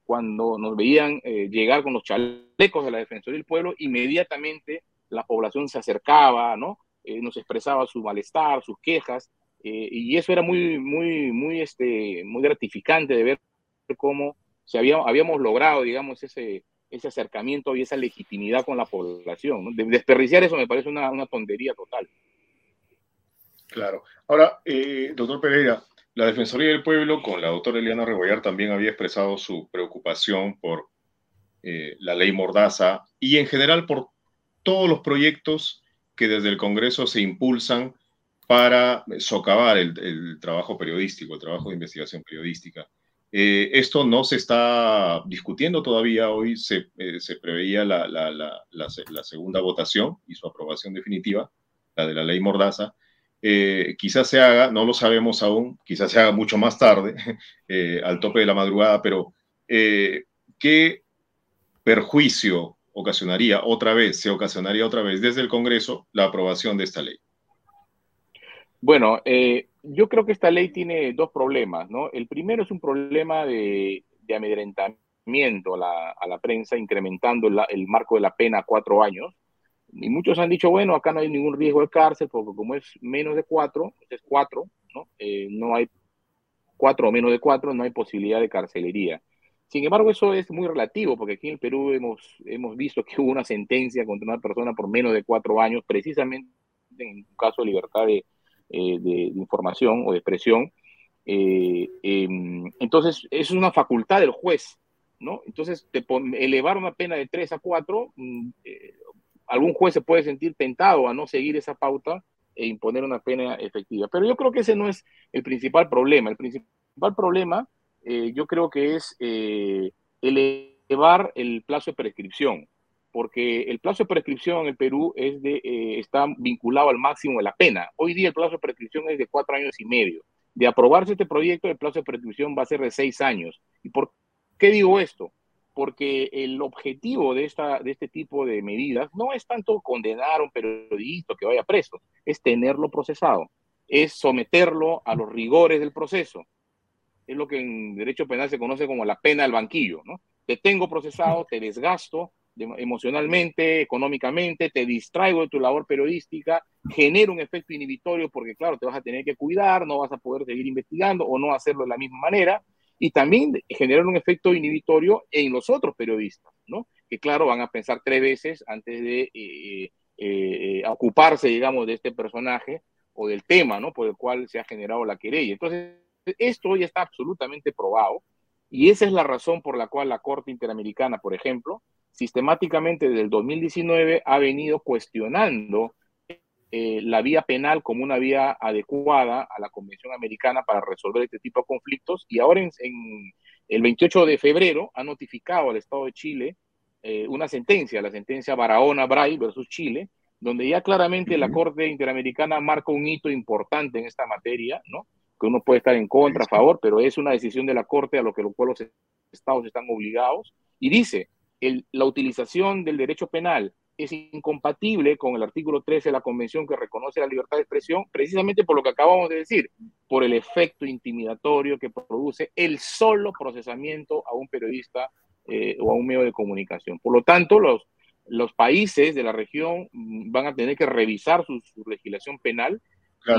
cuando nos veían eh, llegar con los chalecos de la Defensoría del Pueblo, inmediatamente la población se acercaba, ¿no? Eh, nos expresaba su malestar, sus quejas, eh, y eso era muy, muy, muy, este, muy gratificante de ver cómo se había, habíamos logrado, digamos, ese, ese acercamiento y esa legitimidad con la población. desperdiciar eso me parece una, una tontería total. Claro. Ahora, doctor Pereira, la Defensoría del Pueblo, con la doctora Eliana Rebollar, también había expresado su preocupación por eh, la ley Mordaza y en general por todos los proyectos que desde el Congreso se impulsan para socavar el, trabajo periodístico, el trabajo de investigación periodística. Eh, esto no se está discutiendo todavía. Hoy se, eh, preveía la, la, segunda votación y su aprobación definitiva, la de la ley Mordaza. Eh, quizás se haga, no lo sabemos aún, quizás se haga mucho más tarde, (laughs) eh, al tope de la madrugada, pero eh, ¿qué perjuicio ocasionaría otra vez, se ocasionaría otra vez desde el Congreso la aprobación de esta ley? Bueno, yo creo que esta ley tiene dos problemas, ¿no? El primero es un problema de, amedrentamiento a la, prensa, incrementando el marco de la pena a cuatro años, y muchos han dicho, bueno, acá no hay ningún riesgo de cárcel, porque como es menos de cuatro, es cuatro, ¿no? Eh, no hay cuatro o menos de cuatro, no hay posibilidad de carcelería. Sin embargo, eso es muy relativo, porque aquí en el Perú hemos, hemos visto que hubo una sentencia contra una persona por menos de cuatro años, precisamente en un caso de libertad de, eh, de, información o de expresión. Eh, em, entonces, es una facultad del juez, ¿no? Entonces, elevar una pena de tres a cuatro mm, algún juez se puede sentir tentado a no seguir esa pauta e imponer una pena efectiva. Pero yo creo que ese no es el principal problema. El principal problema eh, yo creo que es eh, elevar el plazo de prescripción, porque el plazo de prescripción en el Perú es de, eh, está vinculado al máximo de la pena. Hoy día el plazo de prescripción es de cuatro años y medio. De aprobarse este proyecto, el plazo de prescripción va a ser de seis años. ¿Y por qué digo esto? Porque el objetivo de, esta, de este tipo de medidas no es tanto condenar a un periodista que vaya preso, es tenerlo procesado, es someterlo a los rigores del proceso. Es lo que en derecho penal se conoce como la pena del banquillo, ¿no? Te tengo procesado, te desgasto, emocionalmente, económicamente, te distraigo de tu labor periodística, genera un efecto inhibitorio porque, claro, te vas a tener que cuidar, no vas a poder seguir investigando o no hacerlo de la misma manera, y también generar un efecto inhibitorio en los otros periodistas, ¿no? Que, claro, van a pensar tres veces antes de eh, eh, ocuparse, digamos, de este personaje o del tema, ¿no? Por el cual se ha generado la querella. Entonces, esto ya está absolutamente probado. Y esa es la razón por la cual la Corte Interamericana, por ejemplo, sistemáticamente desde el 2019 ha venido cuestionando eh, la vía penal como una vía adecuada a la Convención Americana para resolver este tipo de conflictos. Y ahora en, el 28 de febrero ha notificado al Estado de Chile eh, una sentencia, la sentencia Barahona-Bray versus Chile, donde ya claramente la Corte Interamericana marca un hito importante en esta materia, ¿no? que uno puede estar en contra, a favor, pero es una decisión de la Corte a lo que los pueblos estados están obligados, y dice, la utilización del derecho penal es incompatible con el artículo 13 de la Convención que reconoce la libertad de expresión, precisamente por lo que acabamos de decir, por el efecto intimidatorio que produce el solo procesamiento a un periodista eh, o a un medio de comunicación. Por lo tanto, los, los países de la región mm, van a tener que revisar su, legislación penal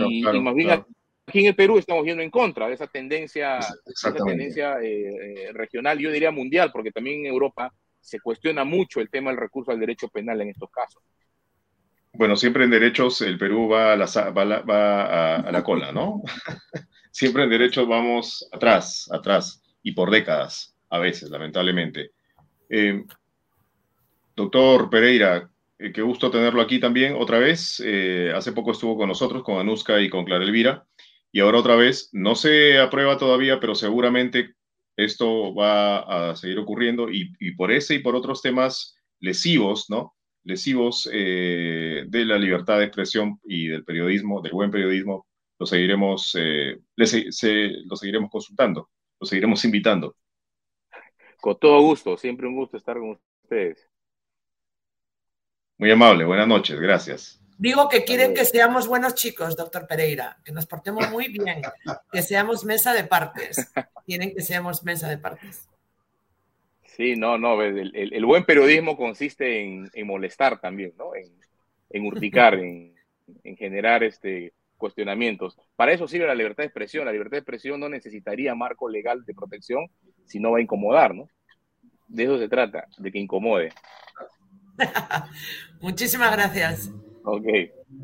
y, más bien aquí en el Perú estamos yendo en contra de esa tendencia, esa tendencia eh, eh, regional, yo diría mundial, porque también en Europa se cuestiona mucho el tema del recurso al derecho penal en estos casos. Bueno, siempre en derechos el Perú va a la, a, la cola, ¿no? (laughs) siempre en derechos vamos atrás, atrás, y por décadas, a veces, lamentablemente. Eh, doctor Pereira, eh, qué gusto tenerlo aquí también otra vez. Eh, hace poco estuvo con nosotros, con Anuska y con Clara Elvira, y ahora otra vez, no se aprueba todavía, pero seguramente esto va a seguir ocurriendo y, por ese y por otros temas lesivos, ¿no? Lesivos eh, de la libertad de expresión y del periodismo, del buen periodismo, lo seguiremos, eh, lo seguiremos consultando, lo seguiremos invitando. Con todo gusto, siempre un gusto estar con ustedes. Muy amable, buenas noches, gracias. Digo que quieren que seamos buenos chicos, doctor Pereira, que nos portemos muy bien, que seamos mesa de partes. Quieren que seamos mesa de partes. Sí, no, no, el, buen periodismo consiste en, molestar también, ¿no? En, en urticar, en, generar este, cuestionamientos. Para eso sirve la libertad de expresión. La libertad de expresión no necesitaría marco legal de protección si no va a incomodar, ¿no? De eso se trata, de que incomode. (laughs) Muchísimas gracias. Ok.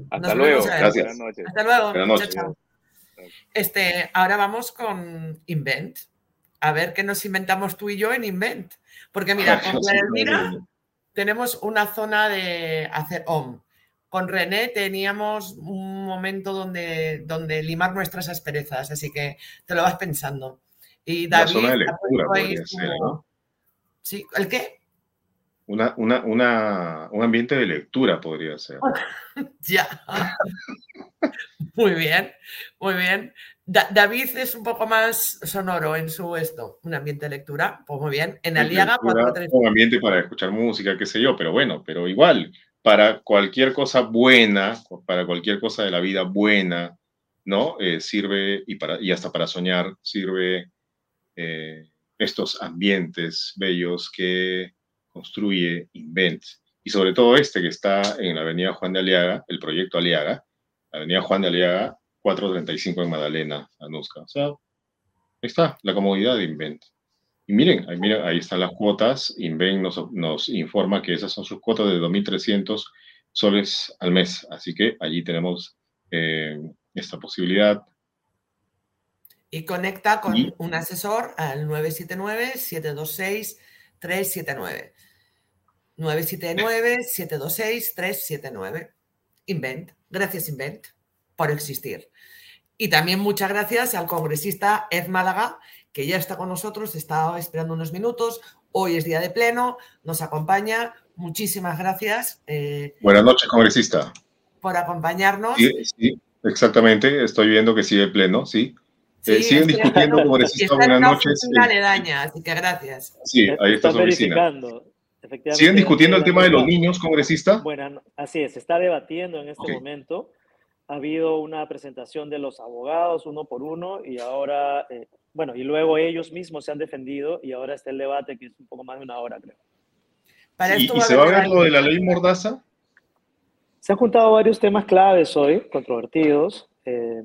Hasta luego. Gracias. Hasta luego. Buenas Este, ahora vamos con Invent. A ver qué nos inventamos tú y yo en Invent. Porque mira, (laughs) con Elvira tenemos una zona de hacer OM. Con René teníamos un momento donde, donde limar nuestras asperezas, así que te lo vas pensando. Y David. Sí, ¿el qué? Una, una, una, un ambiente de lectura podría ser. (laughs) ya. muy bien, muy bien. David es un poco más sonoro en su esto, un ambiente de lectura, pues muy bien. En Aliaga, Un ambiente para escuchar música, qué sé yo, pero bueno, pero igual, para cualquier cosa buena, para cualquier cosa de la vida buena, ¿no? Eh, sirve, y, para, y hasta para soñar, sirve eh, estos ambientes bellos que construye, Invent, y sobre todo este que está en la avenida Juan de Aliaga, el proyecto Aliaga, avenida Juan de Aliaga, 435 en Madalena, Anusca. O sea, ahí está la comodidad de Invent. Y miren, ahí, miren, ahí están las cuotas. Invent nos, nos informa que esas son sus cuotas de 2.300 soles al mes. Así que allí tenemos eh, esta posibilidad. Y conecta con un asesor al 979-726-379. 979-726-379. Invent. Gracias, Invent, por existir. Y también muchas gracias al congresista Ed Málaga, que ya está con nosotros, está esperando unos minutos. Hoy es día de pleno, nos acompaña muchísimas gracias. Eh, Buenas noches, congresista. Por acompañarnos. Sí, exactamente, estoy viendo que sigue pleno, sí. Eh, siguen discutiendo, (laughs) congresista, buenas noches. aledaña, así que gracias. Sí, ahí está su oficina. ¿Siguen discutiendo el tema de los niños, congresista? Bueno, así es, se está debatiendo en este momento. Ha habido una presentación de los abogados uno por uno y ahora, eh, bueno, y luego ellos mismos se han defendido y ahora está el debate que es un poco más de una hora, creo. ¿Y, se va a ver lo de la ley Mordaza? Se han juntado varios temas claves hoy, controvertidos, eh,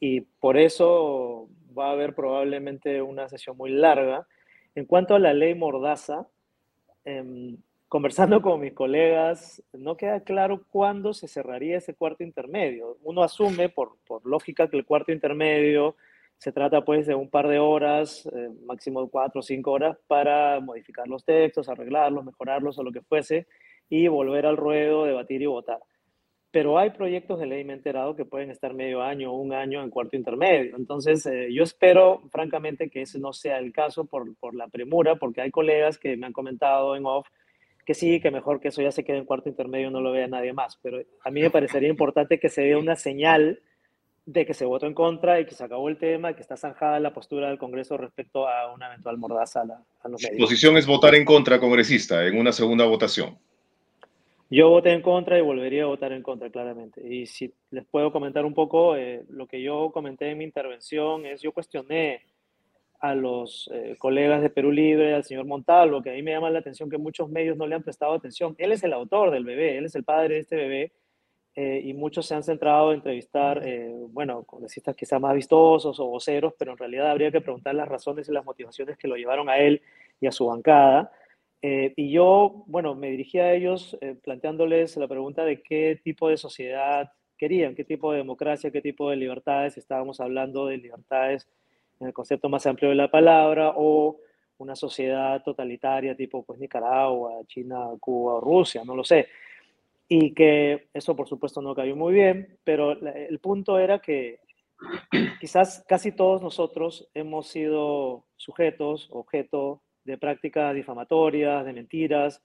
y por eso va a haber probablemente una sesión muy larga. En cuanto a la ley Mordaza, Em, conversando con mis colegas, no queda claro cuándo se cerraría ese cuarto intermedio. Uno asume, por, por lógica, que el cuarto intermedio se trata pues de un par de horas, eh, máximo cuatro o cinco horas, para modificar los textos, arreglarlos, mejorarlos o lo que fuese, y volver al ruedo, debatir y votar. Pero hay proyectos de ley, me he enterado, que pueden estar medio año un año en cuarto intermedio. Entonces, eh, yo espero, francamente, que ese no sea el caso por, por la premura, porque hay colegas que me han comentado en off que sí, que mejor que eso ya se quede en cuarto intermedio, no lo vea nadie más. Pero a mí me parecería importante que se dé una señal de que se votó en contra y que se acabó el tema, que está zanjada la postura del Congreso respecto a una eventual mordaza a, la, a los medios. Su posición es votar en contra, congresista, en una segunda votación. Yo voté en contra y volvería a votar en contra, claramente. Y si les puedo comentar un poco, eh, lo que yo comenté en mi intervención es, yo cuestioné a los eh, colegas de Perú Libre, al señor Montalvo, que a mí me llama la atención que muchos medios no le han prestado atención. Él es el autor del bebé, él es el padre de este bebé, eh, y muchos se han centrado en entrevistar, bueno, congresistas quizás más vistosos o voceros, pero en realidad habría que preguntar las razones y las motivaciones que lo llevaron a él y a su bancada. Eh, y yo, bueno, me dirigí a ellos eh, planteándoles la pregunta de qué tipo de sociedad querían, qué tipo de democracia, qué tipo de libertades. Estábamos hablando de libertades en el concepto más amplio de la palabra o una sociedad totalitaria tipo pues Nicaragua, China, Cuba Rusia, no lo sé. Y que eso por supuesto no cayó muy bien, pero el punto era que quizás casi todos nosotros hemos sido sujetos, objeto de prácticas difamatorias, de mentiras,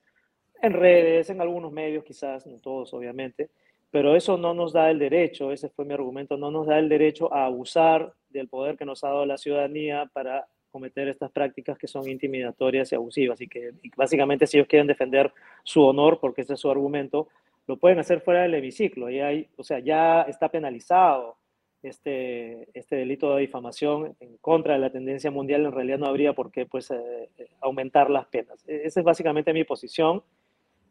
en redes, en algunos medios quizás, no todos obviamente, pero eso no nos da el derecho, ese fue mi argumento, no nos da el derecho a abusar del poder que nos ha dado la ciudadanía para cometer estas prácticas que son intimidatorias y abusivas. Y que básicamente si ellos quieren defender su honor, porque ese es su argumento, lo pueden hacer fuera del hemiciclo. Y hay, o sea, ya está penalizado este, este delito de difamación en contra de la tendencia mundial, en realidad no habría por qué pues, eh, eh, aumentar las penas. E, esa es básicamente mi posición.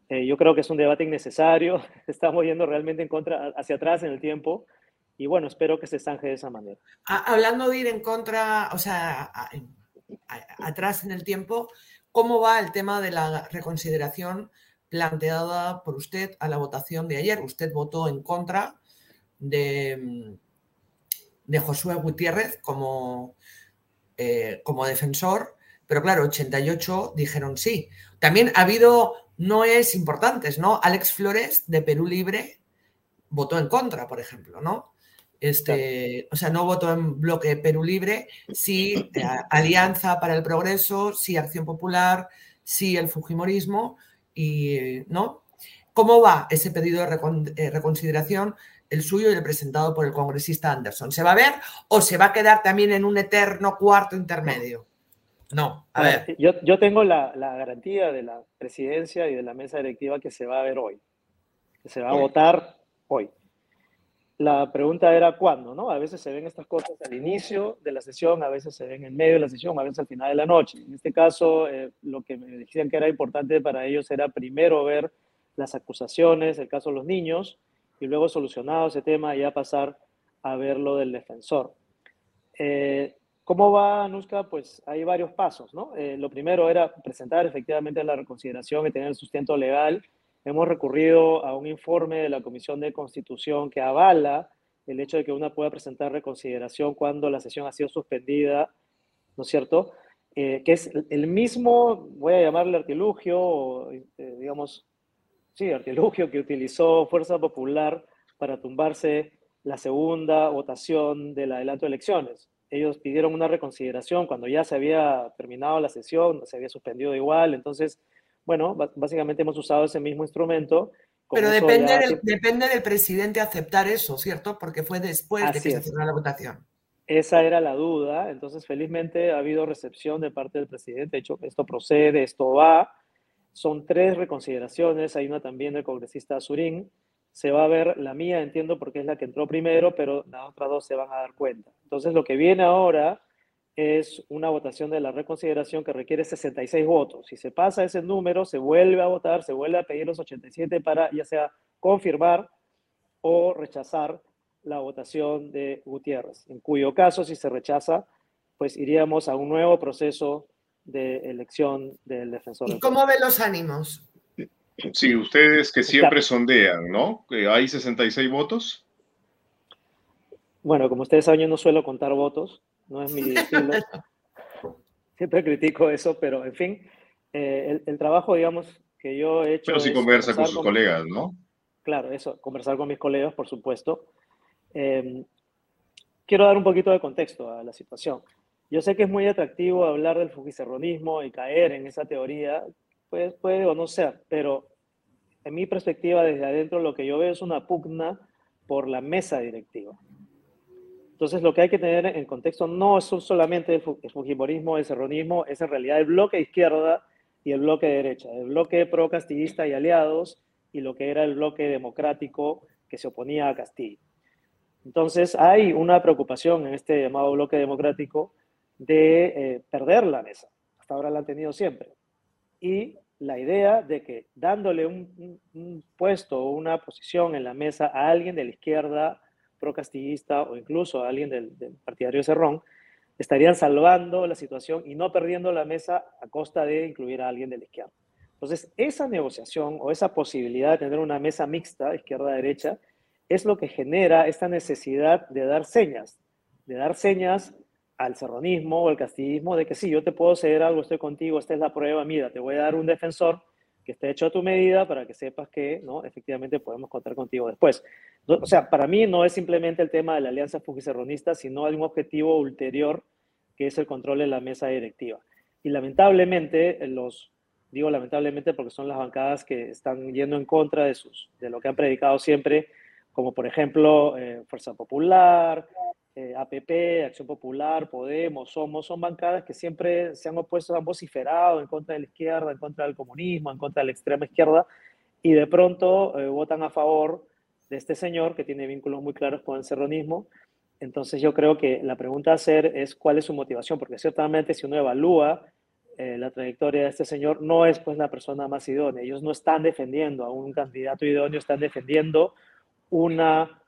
Eh, yo creo que es un debate innecesario, (laughs) estamos yendo realmente en contra, hacia atrás en el tiempo, y bueno, espero que se zanje de esa manera. Hablando de ir en contra, o sea, atrás en el tiempo, ¿cómo va el tema de la reconsideración planteada por usted a la votación de ayer? Usted votó en contra de mm, de Josué Gutiérrez como, eh, como defensor, pero claro, 88 dijeron sí. También ha habido noes importantes, ¿no? Alex Flores de Perú Libre votó en contra, por ejemplo, ¿no? Este, o sea, no votó en bloque Perú Libre, sí eh, Alianza para el Progreso, sí Acción Popular, sí el Fujimorismo, y ¿no? ¿Cómo va ese pedido de eh, reconsideración? El suyo y el presentado por el congresista Anderson. ¿Se va a ver o se va a quedar también en un eterno cuarto intermedio? No, a, ver. Yo, tengo la, garantía de la presidencia y de la mesa directiva que se va a ver hoy, que se va a votar hoy. La pregunta era cuándo, ¿no? A veces se ven estas cosas al inicio de la sesión, a veces se ven en medio de la sesión, a veces al final de la noche. En este caso, eh, lo que me decían que era importante para ellos era primero ver las acusaciones, el caso de los niños, y luego solucionado ese tema ya pasar a ver lo del defensor. Eh, ¿Cómo va, Anuska? Pues hay varios pasos, ¿no? Eh, lo primero era presentar efectivamente la reconsideración y tener el sustento legal. Hemos recurrido a un informe de la Comisión de Constitución que avala el hecho de que una pueda presentar reconsideración cuando la sesión ha sido suspendida, ¿no es cierto? Eh, que es el mismo, voy a llamarle artilugio, digamos, sí, artilugio que utilizó Fuerza Popular para tumbarse la segunda votación del adelanto de elecciones. Ellos pidieron una reconsideración cuando ya se había terminado la sesión, se había suspendido igual, entonces Bueno, básicamente hemos usado ese mismo instrumento. Pero depende, del, depende del presidente aceptar eso, ¿cierto? Porque fue después de que se cerrara la votación. Esa era la duda. Entonces, felizmente ha habido recepción de parte del presidente. De hecho, esto procede, esto va. Son tres reconsideraciones. Hay una también del congresista Azurín. Se va a ver la mía, entiendo, porque es la que entró primero, pero las otras dos se van a dar cuenta. Entonces, lo que viene ahora es una votación de la reconsideración que requiere 66 votos. Si se pasa ese número, se vuelve a votar, se vuelve a pedir los 87 para ya sea confirmar o rechazar la votación de Gutiérrez, en cuyo caso, si se rechaza, pues iríamos a un nuevo proceso de elección del defensor. ¿Y cómo ven los ánimos? Sí, ustedes que siempre sondean, ¿no? ¿Hay 66 votos? Bueno, como ustedes saben, yo no suelo contar votos, no es mi (laughs) estilo. siempre critico eso, pero en fin, eh, el, trabajo, digamos, que yo he hecho... Pero sí conversa con sus colegas, ¿no? Claro, eso, conversar con mis colegas, por supuesto. Em, quiero dar un poquito de contexto a la situación. Yo sé que es muy atractivo hablar del fujicerronismo y caer en esa teoría, pues puede o no ser, pero en mi perspectiva desde adentro lo que yo veo es una pugna por la mesa directiva. Entonces lo que hay que tener en contexto no es solamente el fujimorismo, el serronismo, es en realidad el bloque izquierda y el bloque de derecha, el bloque pro-castillista y aliados y lo que era el bloque democrático que se oponía a Castillo. Entonces hay una preocupación en este llamado bloque democrático de eh, perder la mesa. Hasta ahora la han tenido siempre. Y la idea de que dándole un, puesto o una posición en la mesa a alguien de la izquierda pro-castillista o incluso a alguien del, partidario de Cerrón, estarían salvando la situación y no perdiendo la mesa a costa de incluir a alguien de la izquierda. Entonces, esa negociación o esa posibilidad de tener una mesa mixta, izquierda-derecha, es lo que genera esta necesidad de dar señas, de dar señas al serronismo o al castillismo de que sí, yo te puedo ceder algo, estoy contigo, esta es la prueba, mira, te voy a dar un defensor que esté hecho a tu medida para que sepas que, ¿no? Efectivamente podemos contar contigo después. O sea, para mí no es simplemente el tema de la alianza fujicerronista, sino un objetivo ulterior que es el control de la mesa directiva. Y lamentablemente, los, digo lamentablemente porque son las bancadas que están yendo en contra de, sus, de lo que han predicado siempre, como por ejemplo eh, Fuerza Popular, eh, APP, Acción Popular, Podemos, Somos, son bancadas que siempre se han opuesto, han vociferado en contra de la izquierda, en contra del comunismo, en contra de la extrema izquierda, y de pronto eh, votan a favor de este señor que tiene vínculos muy claros con el serronismo. Entonces yo creo que la pregunta a hacer es cuál es su motivación, porque ciertamente si uno evalúa la trayectoria de este señor, no es pues la persona más idónea. Ellos no están defendiendo a un candidato idóneo, están defendiendo una,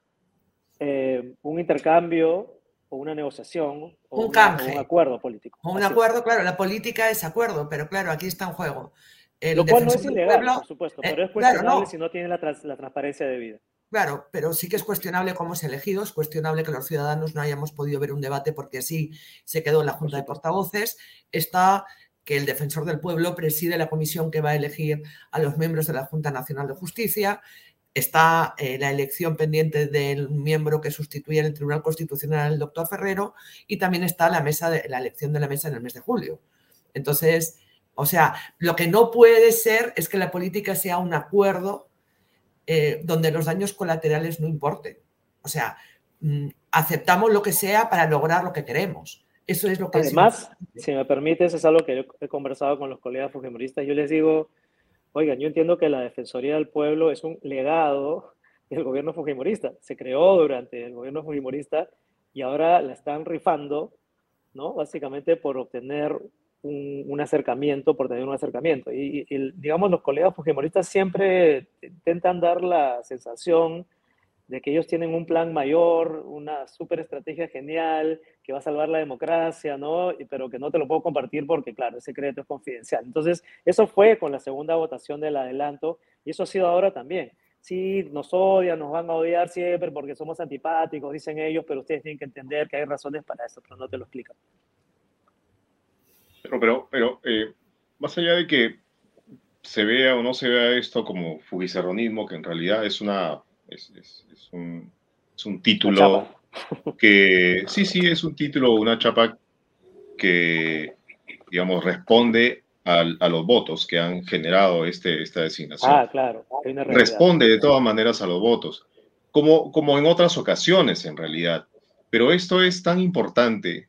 eh, un intercambio o una negociación o un, canje. un acuerdo político. un acuerdo, claro, la política es acuerdo, pero claro, aquí está en juego. Lo cual no es ilegal, por supuesto, pero es eh, cuestionable si no tiene la, la transparencia debida. Claro, pero sí que es cuestionable cómo se ha elegido, es cuestionable que los ciudadanos no hayamos podido ver un debate porque así se quedó en la Junta de Portavoces. Está que el defensor del pueblo preside la comisión que va a elegir a los miembros de la Junta Nacional de Justicia está eh, la elección pendiente del miembro que sustituye en el Tribunal Constitucional, el doctor Ferrero, y también está la, mesa de, la elección de la mesa en el mes de julio. Entonces, o sea, lo que no puede ser es que la política sea un acuerdo eh, donde los daños colaterales no importen. O sea, mm, aceptamos lo que sea para lograr lo que queremos. Eso es lo que... Además, si me permites, es algo que yo he conversado con los colegas fujimoristas. Yo les digo, Oigan, yo entiendo que la Defensoría del Pueblo es un legado del gobierno fujimorista. Se creó durante el gobierno fujimorista y ahora la están rifando, ¿no? Básicamente por obtener un, acercamiento, por tener un acercamiento. Y, y, digamos, los colegas fujimoristas siempre intentan dar la sensación de que ellos tienen un plan mayor, una super estrategia genial, que va a salvar la democracia, ¿no? Pero que no te lo puedo compartir porque, claro, es secreto, es confidencial. Entonces, eso fue con la segunda votación del adelanto y eso ha sido ahora también. Sí, nos odian, nos van a odiar siempre porque somos antipáticos, dicen ellos, pero ustedes tienen que entender que hay razones para eso, pero no te lo explican. Pero, pero, pero eh, más allá de que se vea o no se vea esto como fugicerronismo, que en realidad es una es, un, es un título que, sí, sí, es un título, una chapa que, digamos, responde a, los votos que han generado este, esta designación. Ah, claro. Responde de todas maneras a los votos, como, como en otras ocasiones en realidad. Pero esto es tan importante,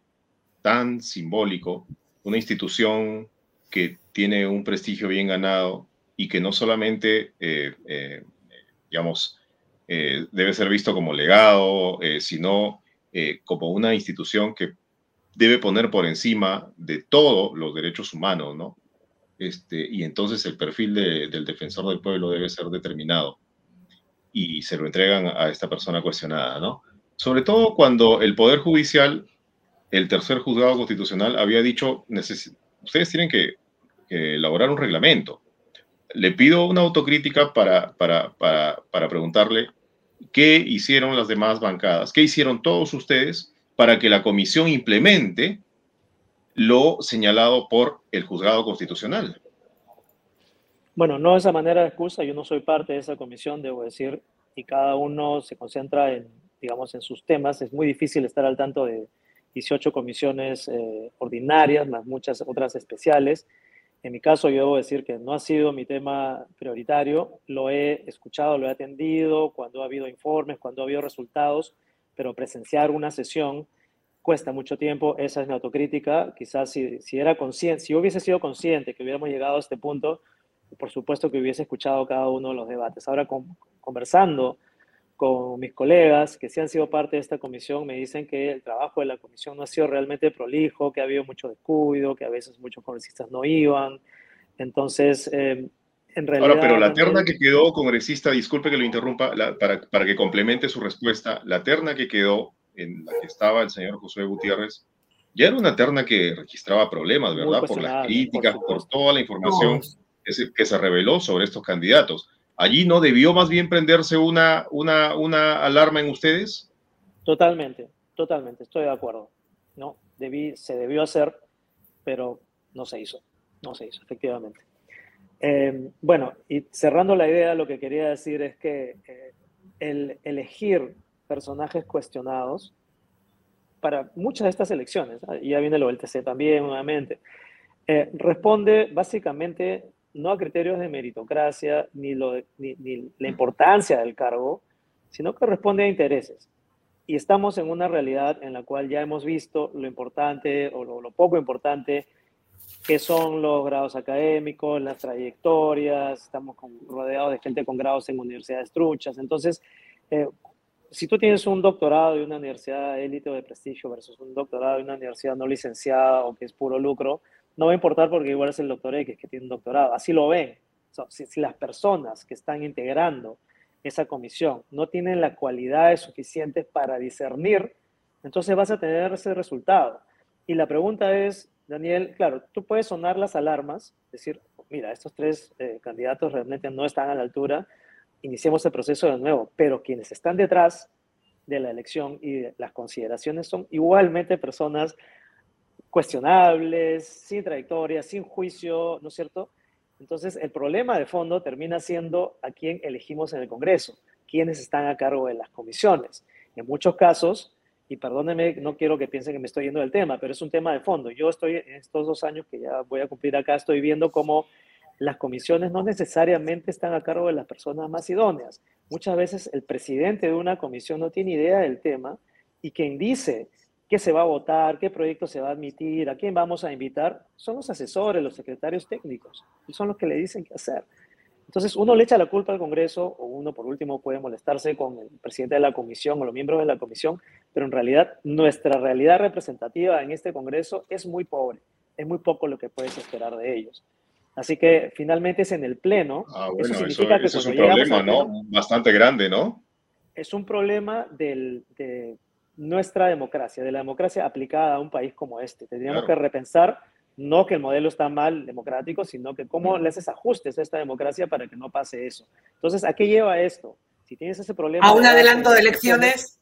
tan simbólico, una institución que tiene un prestigio bien ganado y que no solamente, eh, eh, digamos, eh, debe ser visto como legado, sino como una institución que debe poner por encima de todos los derechos humanos, ¿no? Este, y entonces el perfil del defensor del pueblo debe ser determinado y se lo entregan a esta persona cuestionada, ¿no? Sobre todo cuando el Poder Judicial, el tercer juzgado constitucional, había dicho, ustedes tienen que, elaborar un reglamento. Le pido una autocrítica para, para, para, para preguntarle qué hicieron las demás bancadas, qué hicieron todos ustedes para que la comisión implemente lo señalado por el juzgado constitucional. Bueno, no esa manera de excusa, yo no soy parte de esa comisión, debo decir, y cada uno se concentra en, digamos, en sus temas. Es muy difícil estar al tanto de 18 comisiones eh, ordinarias, más muchas otras especiales. En mi caso, yo debo decir que no ha sido mi tema prioritario. Lo he escuchado, lo he atendido cuando ha habido informes, cuando ha habido resultados, pero presenciar una sesión cuesta mucho tiempo, esa es mi autocrítica. Quizás si, si era consciente, si hubiese sido consciente que hubiéramos llegado a este punto, por supuesto que hubiese escuchado cada uno de los debates. Ahora conversando con mis colegas que sí han sido parte de esta comisión, me dicen que el trabajo de la comisión no ha sido realmente prolijo, que ha habido mucho descuido, que a veces muchos congresistas no iban. Entonces, eh, en realidad... Ahora, pero la terna que quedó, congresista, disculpe que lo interrumpa, para, para que complemente su respuesta, la terna que quedó en la que estaba el señor José Gutiérrez, ya era una terna que registraba problemas, ¿verdad? Por las críticas, por, toda la información que, se, reveló sobre estos candidatos. ¿Allí no debió más bien prenderse una, una, una alarma en ustedes? Totalmente, totalmente, estoy de acuerdo. ¿no? Se debió hacer, pero no se hizo, no se hizo, efectivamente. Eh, bueno, y cerrando la idea, lo que quería decir es que eh, el elegir personajes cuestionados para muchas de estas elecciones, y ya viene lo del TC también nuevamente, eh, responde básicamente no a criterios de meritocracia ni, la importancia del cargo, sino que responde a intereses. Y estamos en una realidad en la cual ya hemos visto lo importante o lo, poco importante que son los grados académicos, las trayectorias, estamos rodeados de gente con grados en universidades truchas. Entonces, eh, si tú tienes un doctorado de una universidad élite o de prestigio versus un doctorado de una universidad no licenciada o que es puro lucro, no va a importar porque igual es el doctor X que tiene un doctorado. Así lo ven. si, las personas que están integrando esa comisión no tienen las cualidades suficientes para discernir, entonces vas a tener ese resultado. Y la pregunta es, Daniel, claro, tú puedes sonar las alarmas, decir, mira, estos tres eh, candidatos realmente no están a la altura, iniciemos el proceso de nuevo, pero quienes están detrás de la elección y las consideraciones son igualmente personas cuestionables, sin trayectoria, sin juicio, ¿no es cierto? Entonces, el problema de fondo termina siendo a quién elegimos en el Congreso, quiénes están a cargo de las comisiones. En muchos casos, y perdónenme, no quiero que piensen que me estoy yendo del tema, pero es un tema de fondo. Yo estoy en estos dos años que ya voy a cumplir acá, estoy viendo cómo las comisiones no necesariamente están a cargo de las personas más idóneas. Muchas veces el presidente de una comisión no tiene idea del tema y quien dice qué se va a votar, qué proyecto se va a admitir, a quién vamos a invitar, son los asesores, los secretarios técnicos, y son los que le dicen qué hacer. Entonces uno le echa la culpa al Congreso o uno por último puede molestarse con el presidente de la comisión o los miembros de la comisión, pero en realidad nuestra realidad representativa en este Congreso es muy pobre, es muy poco lo que puedes esperar de ellos. Así que finalmente es en el Pleno. Ah, bueno, eso significa que es un problema, ¿no? Bastante grande, ¿no? Es un problema de nuestra democracia, de la democracia aplicada a un país como este. Tendríamos que repensar no que el modelo está mal democrático, sino que cómo le haces ajustes a esta democracia para que no pase eso. Entonces, ¿a qué lleva esto? Si tienes ese problema... A un adelanto de elecciones.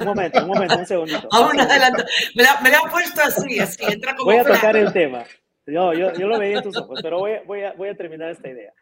Un momento, un momento, un segundito. A un adelanto. Me la, han puesto así, así, entra como Voy a tocar el tema. Yo, yo, yo, lo veía en tus ojos, pero voy, voy, a, voy a terminar esta idea.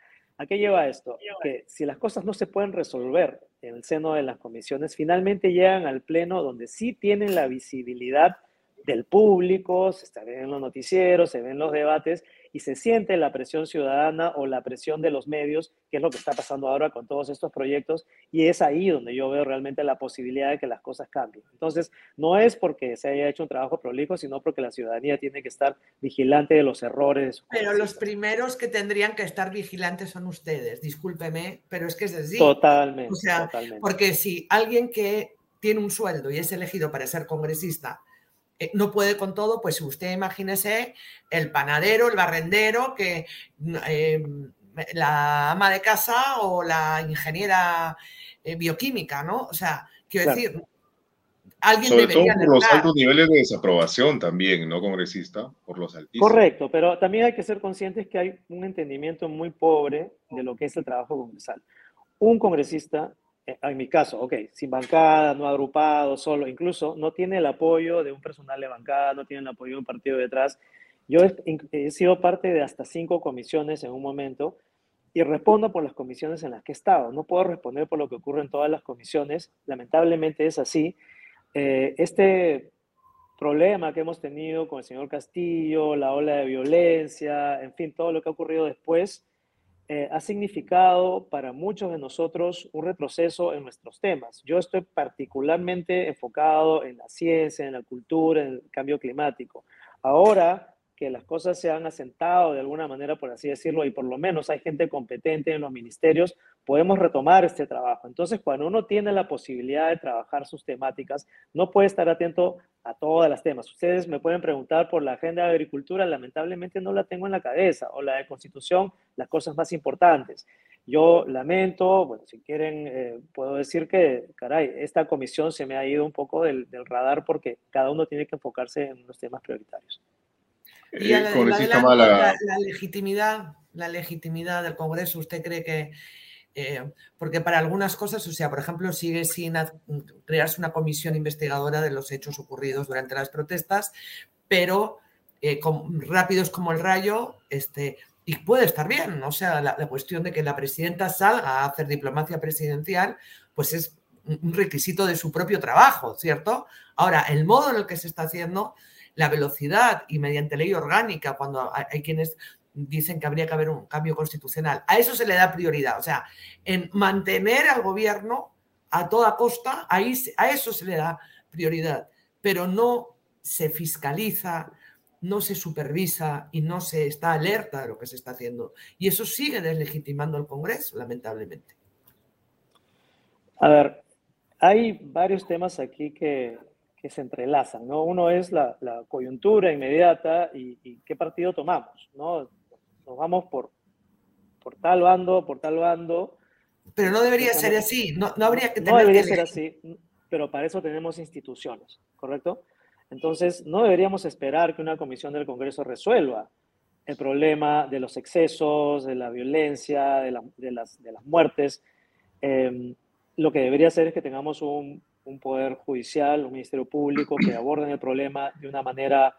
¿A qué lleva esto? Que si las cosas no se pueden resolver en el seno de las comisiones, finalmente llegan al Pleno donde sí tienen la visibilidad del público, se ven en los noticieros, se ven los debates, y se siente la presión ciudadana o la presión de los medios, que es lo que está pasando ahora con todos estos proyectos, y es ahí donde yo veo realmente la posibilidad de que las cosas cambien. Entonces, no es porque se haya hecho un trabajo prolijo, sino porque la ciudadanía tiene que estar vigilante de los errores. Pero los primeros que tendrían que estar vigilantes son ustedes, discúlpeme, pero es que es así. Totalmente. O sea, porque si alguien que tiene un sueldo y es elegido para ser congresista, no puede con todo, pues usted imagínese el panadero, el barrendero, que eh, la ama de casa o la ingeniera eh, bioquímica, ¿no? O sea, quiero decir, alguien Sobre todo por los altos niveles de desaprobación también, ¿no, congresista? Por los altísimos. Correcto, pero también hay que ser conscientes que hay un entendimiento muy pobre de lo que es el trabajo congresal. Un congresista eh, en mi caso, ok, sin bancada, no agrupado, solo, incluso no tiene el apoyo de un personal de bancada, no tiene el apoyo de un partido detrás. Yo he, sido parte de hasta cinco comisiones en un momento y respondo por las comisiones en las que he estado. No puedo responder por lo que ocurre en todas las comisiones, lamentablemente es así. Eh, este problema que hemos tenido con el señor Castillo, la ola de violencia, en fin, todo lo que ha ocurrido después, eh, ha significado para muchos de nosotros un retroceso en nuestros temas. Yo estoy particularmente enfocado en la ciencia, en la cultura, en el cambio climático. Ahora que las cosas se han asentado de alguna manera, por así decirlo, y por lo menos hay gente competente en los ministerios, podemos retomar este trabajo. Entonces, cuando uno tiene la posibilidad de trabajar sus temáticas, no puede estar atento a todas las temas. Ustedes me pueden preguntar por la agenda de agricultura, lamentablemente no la tengo en la cabeza, o la de constitución, las cosas más importantes. Yo lamento, bueno, si quieren, eh, puedo decir que, caray, esta comisión se me ha ido un poco del, del radar porque cada uno tiene que enfocarse en los temas prioritarios. Y la, la, legitimidad, la legitimidad del Congreso, ¿usted cree que eh, porque para algunas cosas, o sea, por ejemplo, sigue sin crearse una comisión investigadora de los hechos ocurridos durante las protestas, pero eh, rápidos como el rayo, este, y puede estar bien, o sea, la, cuestión de que la presidenta salga a hacer diplomacia presidencial, pues es un requisito de su propio trabajo, ¿cierto? Ahora, el modo en el que se está haciendo la velocidad y mediante ley orgánica, cuando hay, quienes dicen que habría que haber un cambio constitucional, a eso se le da prioridad. O sea, en mantener al gobierno a toda costa, ahí, a eso se le da prioridad, pero no se fiscaliza, no se supervisa y no se está alerta de lo que se está haciendo. Y eso sigue deslegitimando al Congreso, lamentablemente. A ver, hay varios temas aquí que, se entrelazan, ¿no? Uno es la, coyuntura inmediata y, qué partido tomamos, ¿no? Nos vamos por, por tal bando, por tal bando. Pero no debería ser así, no, no habría que tener No debería ser así, pero para eso tenemos instituciones, ¿correcto? Entonces, no deberíamos esperar que una comisión del Congreso resuelva el problema de los excesos, de la violencia, de, las, de las, muertes. Em, lo que debería ser es que tengamos un un poder judicial, un ministerio público que aborden el problema de una manera.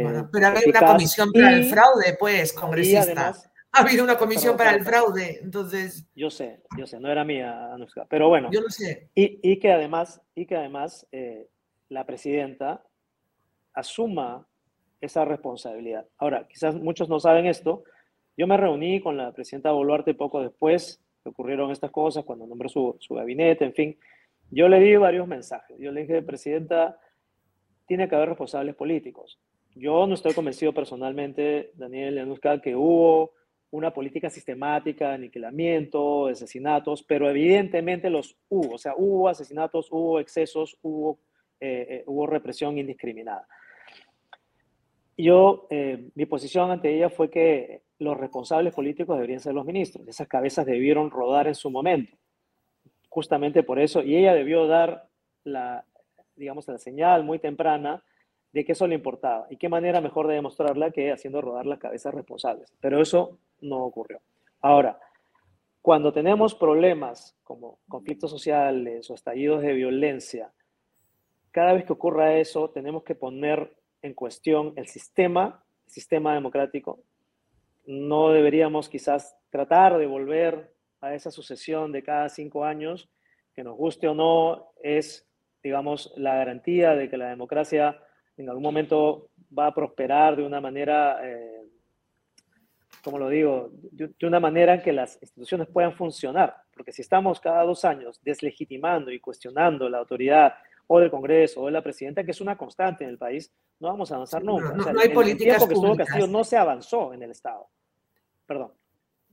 Eh, pero ha habido una comisión para el fraude, pues, congresista. ha habido una comisión para el fraude, entonces. Yo sé, yo sé, no era mía, Anuska, pero bueno. Yo lo sé. Y, y que además, y que además eh, la presidenta asuma esa responsabilidad. Ahora, quizás muchos no saben esto. Yo me reuní con la presidenta Boluarte poco después que ocurrieron estas cosas, cuando nombró su, su gabinete, en fin. Yo le di varios mensajes. Yo le dije, Presidenta, tiene que haber responsables políticos. Yo no estoy convencido personalmente, Daniel Yanuska, que hubo una política sistemática de aniquilamiento, de asesinatos, pero evidentemente los hubo. O sea, hubo asesinatos, hubo excesos, hubo, eh, eh, hubo represión indiscriminada. Yo, eh, mi posición ante ella fue que los responsables políticos deberían ser los ministros. Esas cabezas debieron rodar en su momento justamente por eso, y ella debió dar la, digamos, la señal muy temprana de que eso le importaba. ¿Y qué manera mejor de demostrarla que haciendo rodar las cabezas responsables? Pero eso no ocurrió. Ahora, cuando tenemos problemas como conflictos sociales o estallidos de violencia, cada vez que ocurra eso, tenemos que poner en cuestión el sistema, el sistema democrático. No deberíamos quizás tratar de volver a esa sucesión de cada cinco años, que nos guste o no, es, digamos, la garantía de que la democracia en algún momento va a prosperar de una manera, eh, como lo digo, de, una manera en que las instituciones puedan funcionar. Porque si estamos cada dos años deslegitimando y cuestionando la autoridad o del Congreso o de la presidenta, que es una constante en el país, no vamos a avanzar nunca. No, hay políticas el tiempo que Castillo no se avanzó en el Estado. Perdón.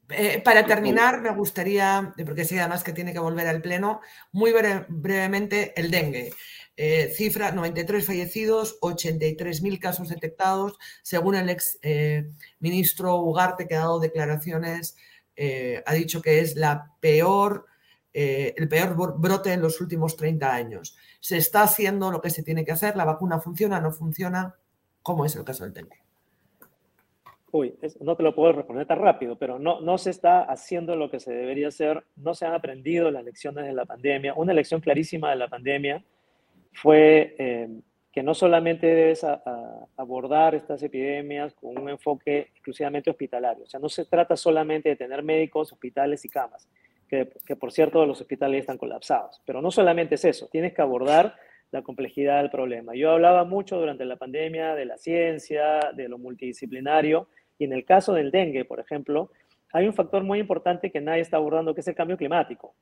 Eh, para terminar, me gustaría, porque sé además que tiene que volver al Pleno, muy brevemente el dengue. Eh, cifra 93 fallecidos, 83.000 casos detectados, según el ex eh, ministro Ugarte, que ha dado declaraciones, eh, ha dicho que es la peor, el peor brote en los últimos 30 años. Se está haciendo lo que se tiene que hacer, la vacuna funciona, no funciona, ¿cómo es el caso del dengue? Uy, no te lo puedo responder tan rápido, pero no, no se está haciendo lo que se debería hacer, no se han aprendido las lecciones de la pandemia. Una lección clarísima de la pandemia fue eh, que no solamente debes abordar estas epidemias con un enfoque exclusivamente hospitalario, o sea, no se trata solamente de tener médicos, hospitales y camas, que, que por cierto los hospitales están colapsados, pero no solamente es eso, tienes que abordar la complejidad del problema. Yo hablaba mucho durante la pandemia de la ciencia, de lo multidisciplinario, y en el caso del dengue, por ejemplo, hay un factor muy importante que nadie está abordando, que es el cambio climático.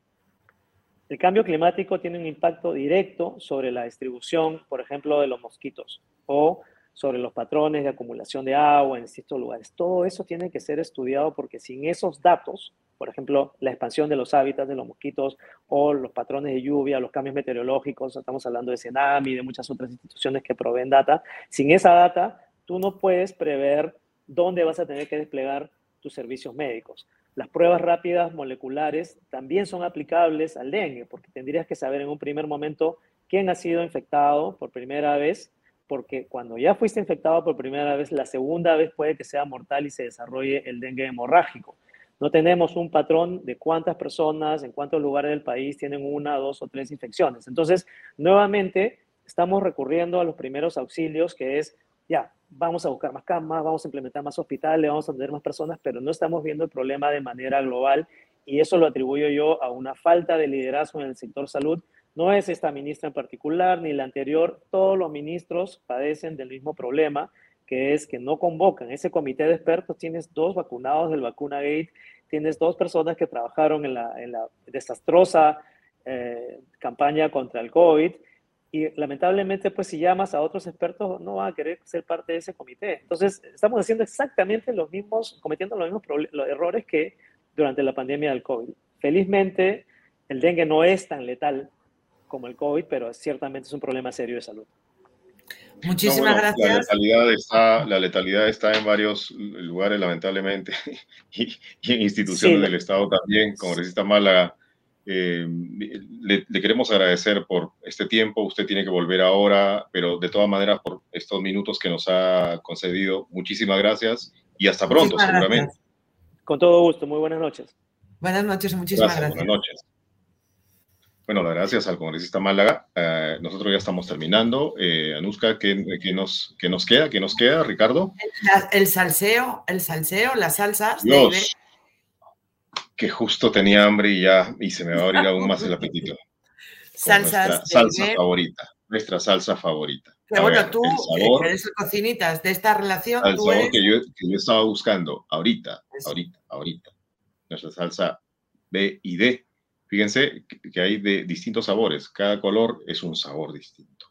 El cambio climático tiene un impacto directo sobre la distribución, por ejemplo, de los mosquitos o sobre los patrones de acumulación de agua en distintos lugares. Todo eso tiene que ser estudiado porque sin esos datos, por ejemplo, la expansión de los hábitats de los mosquitos o los patrones de lluvia, los cambios meteorológicos, estamos hablando de Cenami, de muchas otras instituciones que proveen data, sin esa data tú no puedes prever dónde vas a tener que desplegar tus servicios médicos. Las pruebas rápidas moleculares también son aplicables al dengue, porque tendrías que saber en un primer momento quién ha sido infectado por primera vez, porque cuando ya fuiste infectado por primera vez, la segunda vez puede que sea mortal y se desarrolle el dengue hemorrágico. No tenemos un patrón de cuántas personas en cuántos lugares del país tienen una, dos o tres infecciones. Entonces, nuevamente, estamos recurriendo a los primeros auxilios, que es, ya, vamos a buscar más camas, vamos a implementar más hospitales, vamos a atender más personas, pero no estamos viendo el problema de manera global y eso lo atribuyo yo a una falta de liderazgo en el sector salud. No es esta ministra en particular ni la anterior, todos los ministros padecen del mismo problema, que es que no convocan. Ese comité de expertos, tienes dos vacunados del vacuna gate, tienes dos personas que trabajaron en la, desastrosa eh, campaña contra el COVID y lamentablemente, pues si llamas a otros expertos, no van a querer ser parte de ese comité. Entonces, estamos haciendo exactamente los mismos, cometiendo los mismos los errores que durante la pandemia del COVID. Felizmente, el dengue no es tan letal como el COVID, pero ciertamente es un problema serio de salud. Muchísimas gracias. La letalidad, está, la letalidad está en varios lugares, lamentablemente, (laughs) y, en instituciones del Estado también, como Congresista Málaga eh, le, queremos agradecer por este tiempo. Usted tiene que volver ahora, pero de todas maneras, por estos minutos que nos ha concedido, muchísimas gracias y hasta pronto, seguramente. Con todo gusto. Muy buenas noches. Buenas noches, muchísimas gracias. Buenas noches. Bueno, las gracias al congresista Málaga. Eh, nosotros ya estamos terminando. Eh, Anuska, ¿qué, nos, ¿qué, nos, queda? ¿Qué nos queda, Ricardo? El, salseo, el salseo, las salsas. Dios que justo tenía hambre y ya, y se me va a abrir aún más el apetito. (laughs) Salsa favorita, nuestra salsa favorita. Pero bueno, tú, que eres cocinitas de esta relación. El sabor que, yo, que, yo, estaba buscando ahorita, ahorita, ahorita. Nuestra salsa B y D. Fíjense que hay de distintos sabores. Cada color es un sabor distinto.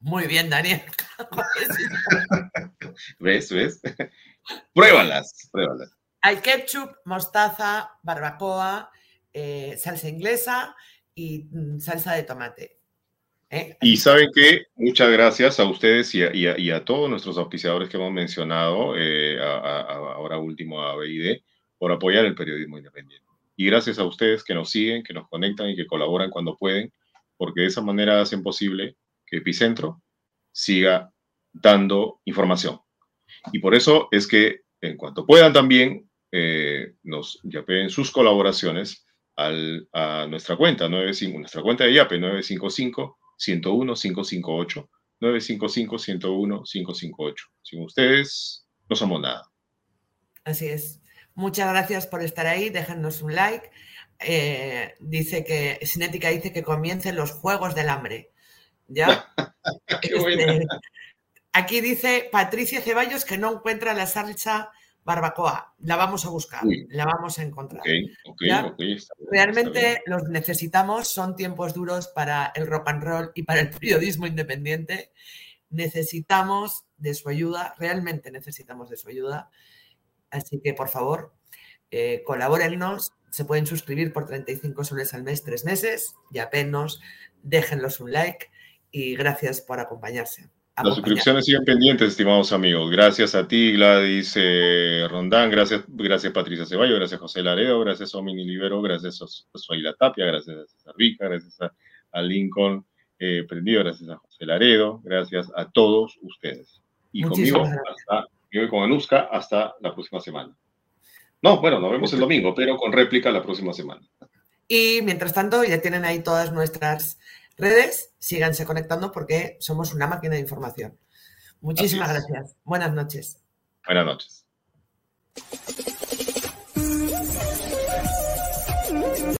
Muy bien, Daniel. (laughs) ¿Ves? ¿Ves? pruébalas, pruébalas. Hay ketchup, mostaza, barbacoa, eh, salsa inglesa y mm, salsa de tomate. ¿eh? Y saben que muchas gracias a ustedes y a, todos nuestros auspiciadores que hemos mencionado, eh, ahora último a BID, por apoyar el periodismo independiente. Y gracias a ustedes que nos siguen, que nos conectan y que colaboran cuando pueden, porque de esa manera hacen posible que Epicentro siga dando información. Y por eso es que en cuanto puedan también eh, nos yapeen sus colaboraciones al, a nuestra cuenta, 95, nuestra cuenta de Yape, 955-101-558, 955-101-558. Sin ustedes, no somos nada. Así es. Muchas gracias por estar ahí. Déjennos un like. Eh, dice que Cinética dice que comiencen los juegos del hambre. ¿Ya? (laughs) Este, aquí dice Patricia Ceballos que no encuentra la salsa barbacoa. La vamos a buscar, la vamos a encontrar. Okay, Realmente los necesitamos, son tiempos duros para el rock and roll y para el periodismo independiente. Necesitamos de su ayuda, realmente necesitamos de su ayuda. Así que, por favor, eh, colabórennos. Se pueden suscribir por 35 soles al mes, tres meses, y apenas déjenlos un like y gracias por acompañarse. Las suscripciones siguen pendientes, estimados amigos. Gracias a ti, Gladys eh, Rondán, gracias, gracias Patricia Ceballos, gracias José Laredo, gracias Omini Libero, gracias a Suaila Tapia, gracias a César Rica, gracias a, Lincoln eh, Prendido, gracias a José Laredo, gracias a todos ustedes. Y conmigo, hasta, y con Anuska, hasta la próxima semana. No, bueno, nos vemos el domingo, pero con réplica la próxima semana. Y mientras tanto, ya tienen ahí todas nuestras redes, síganse conectando porque somos una máquina de información. Muchísimas gracias. Buenas noches. Buenas noches.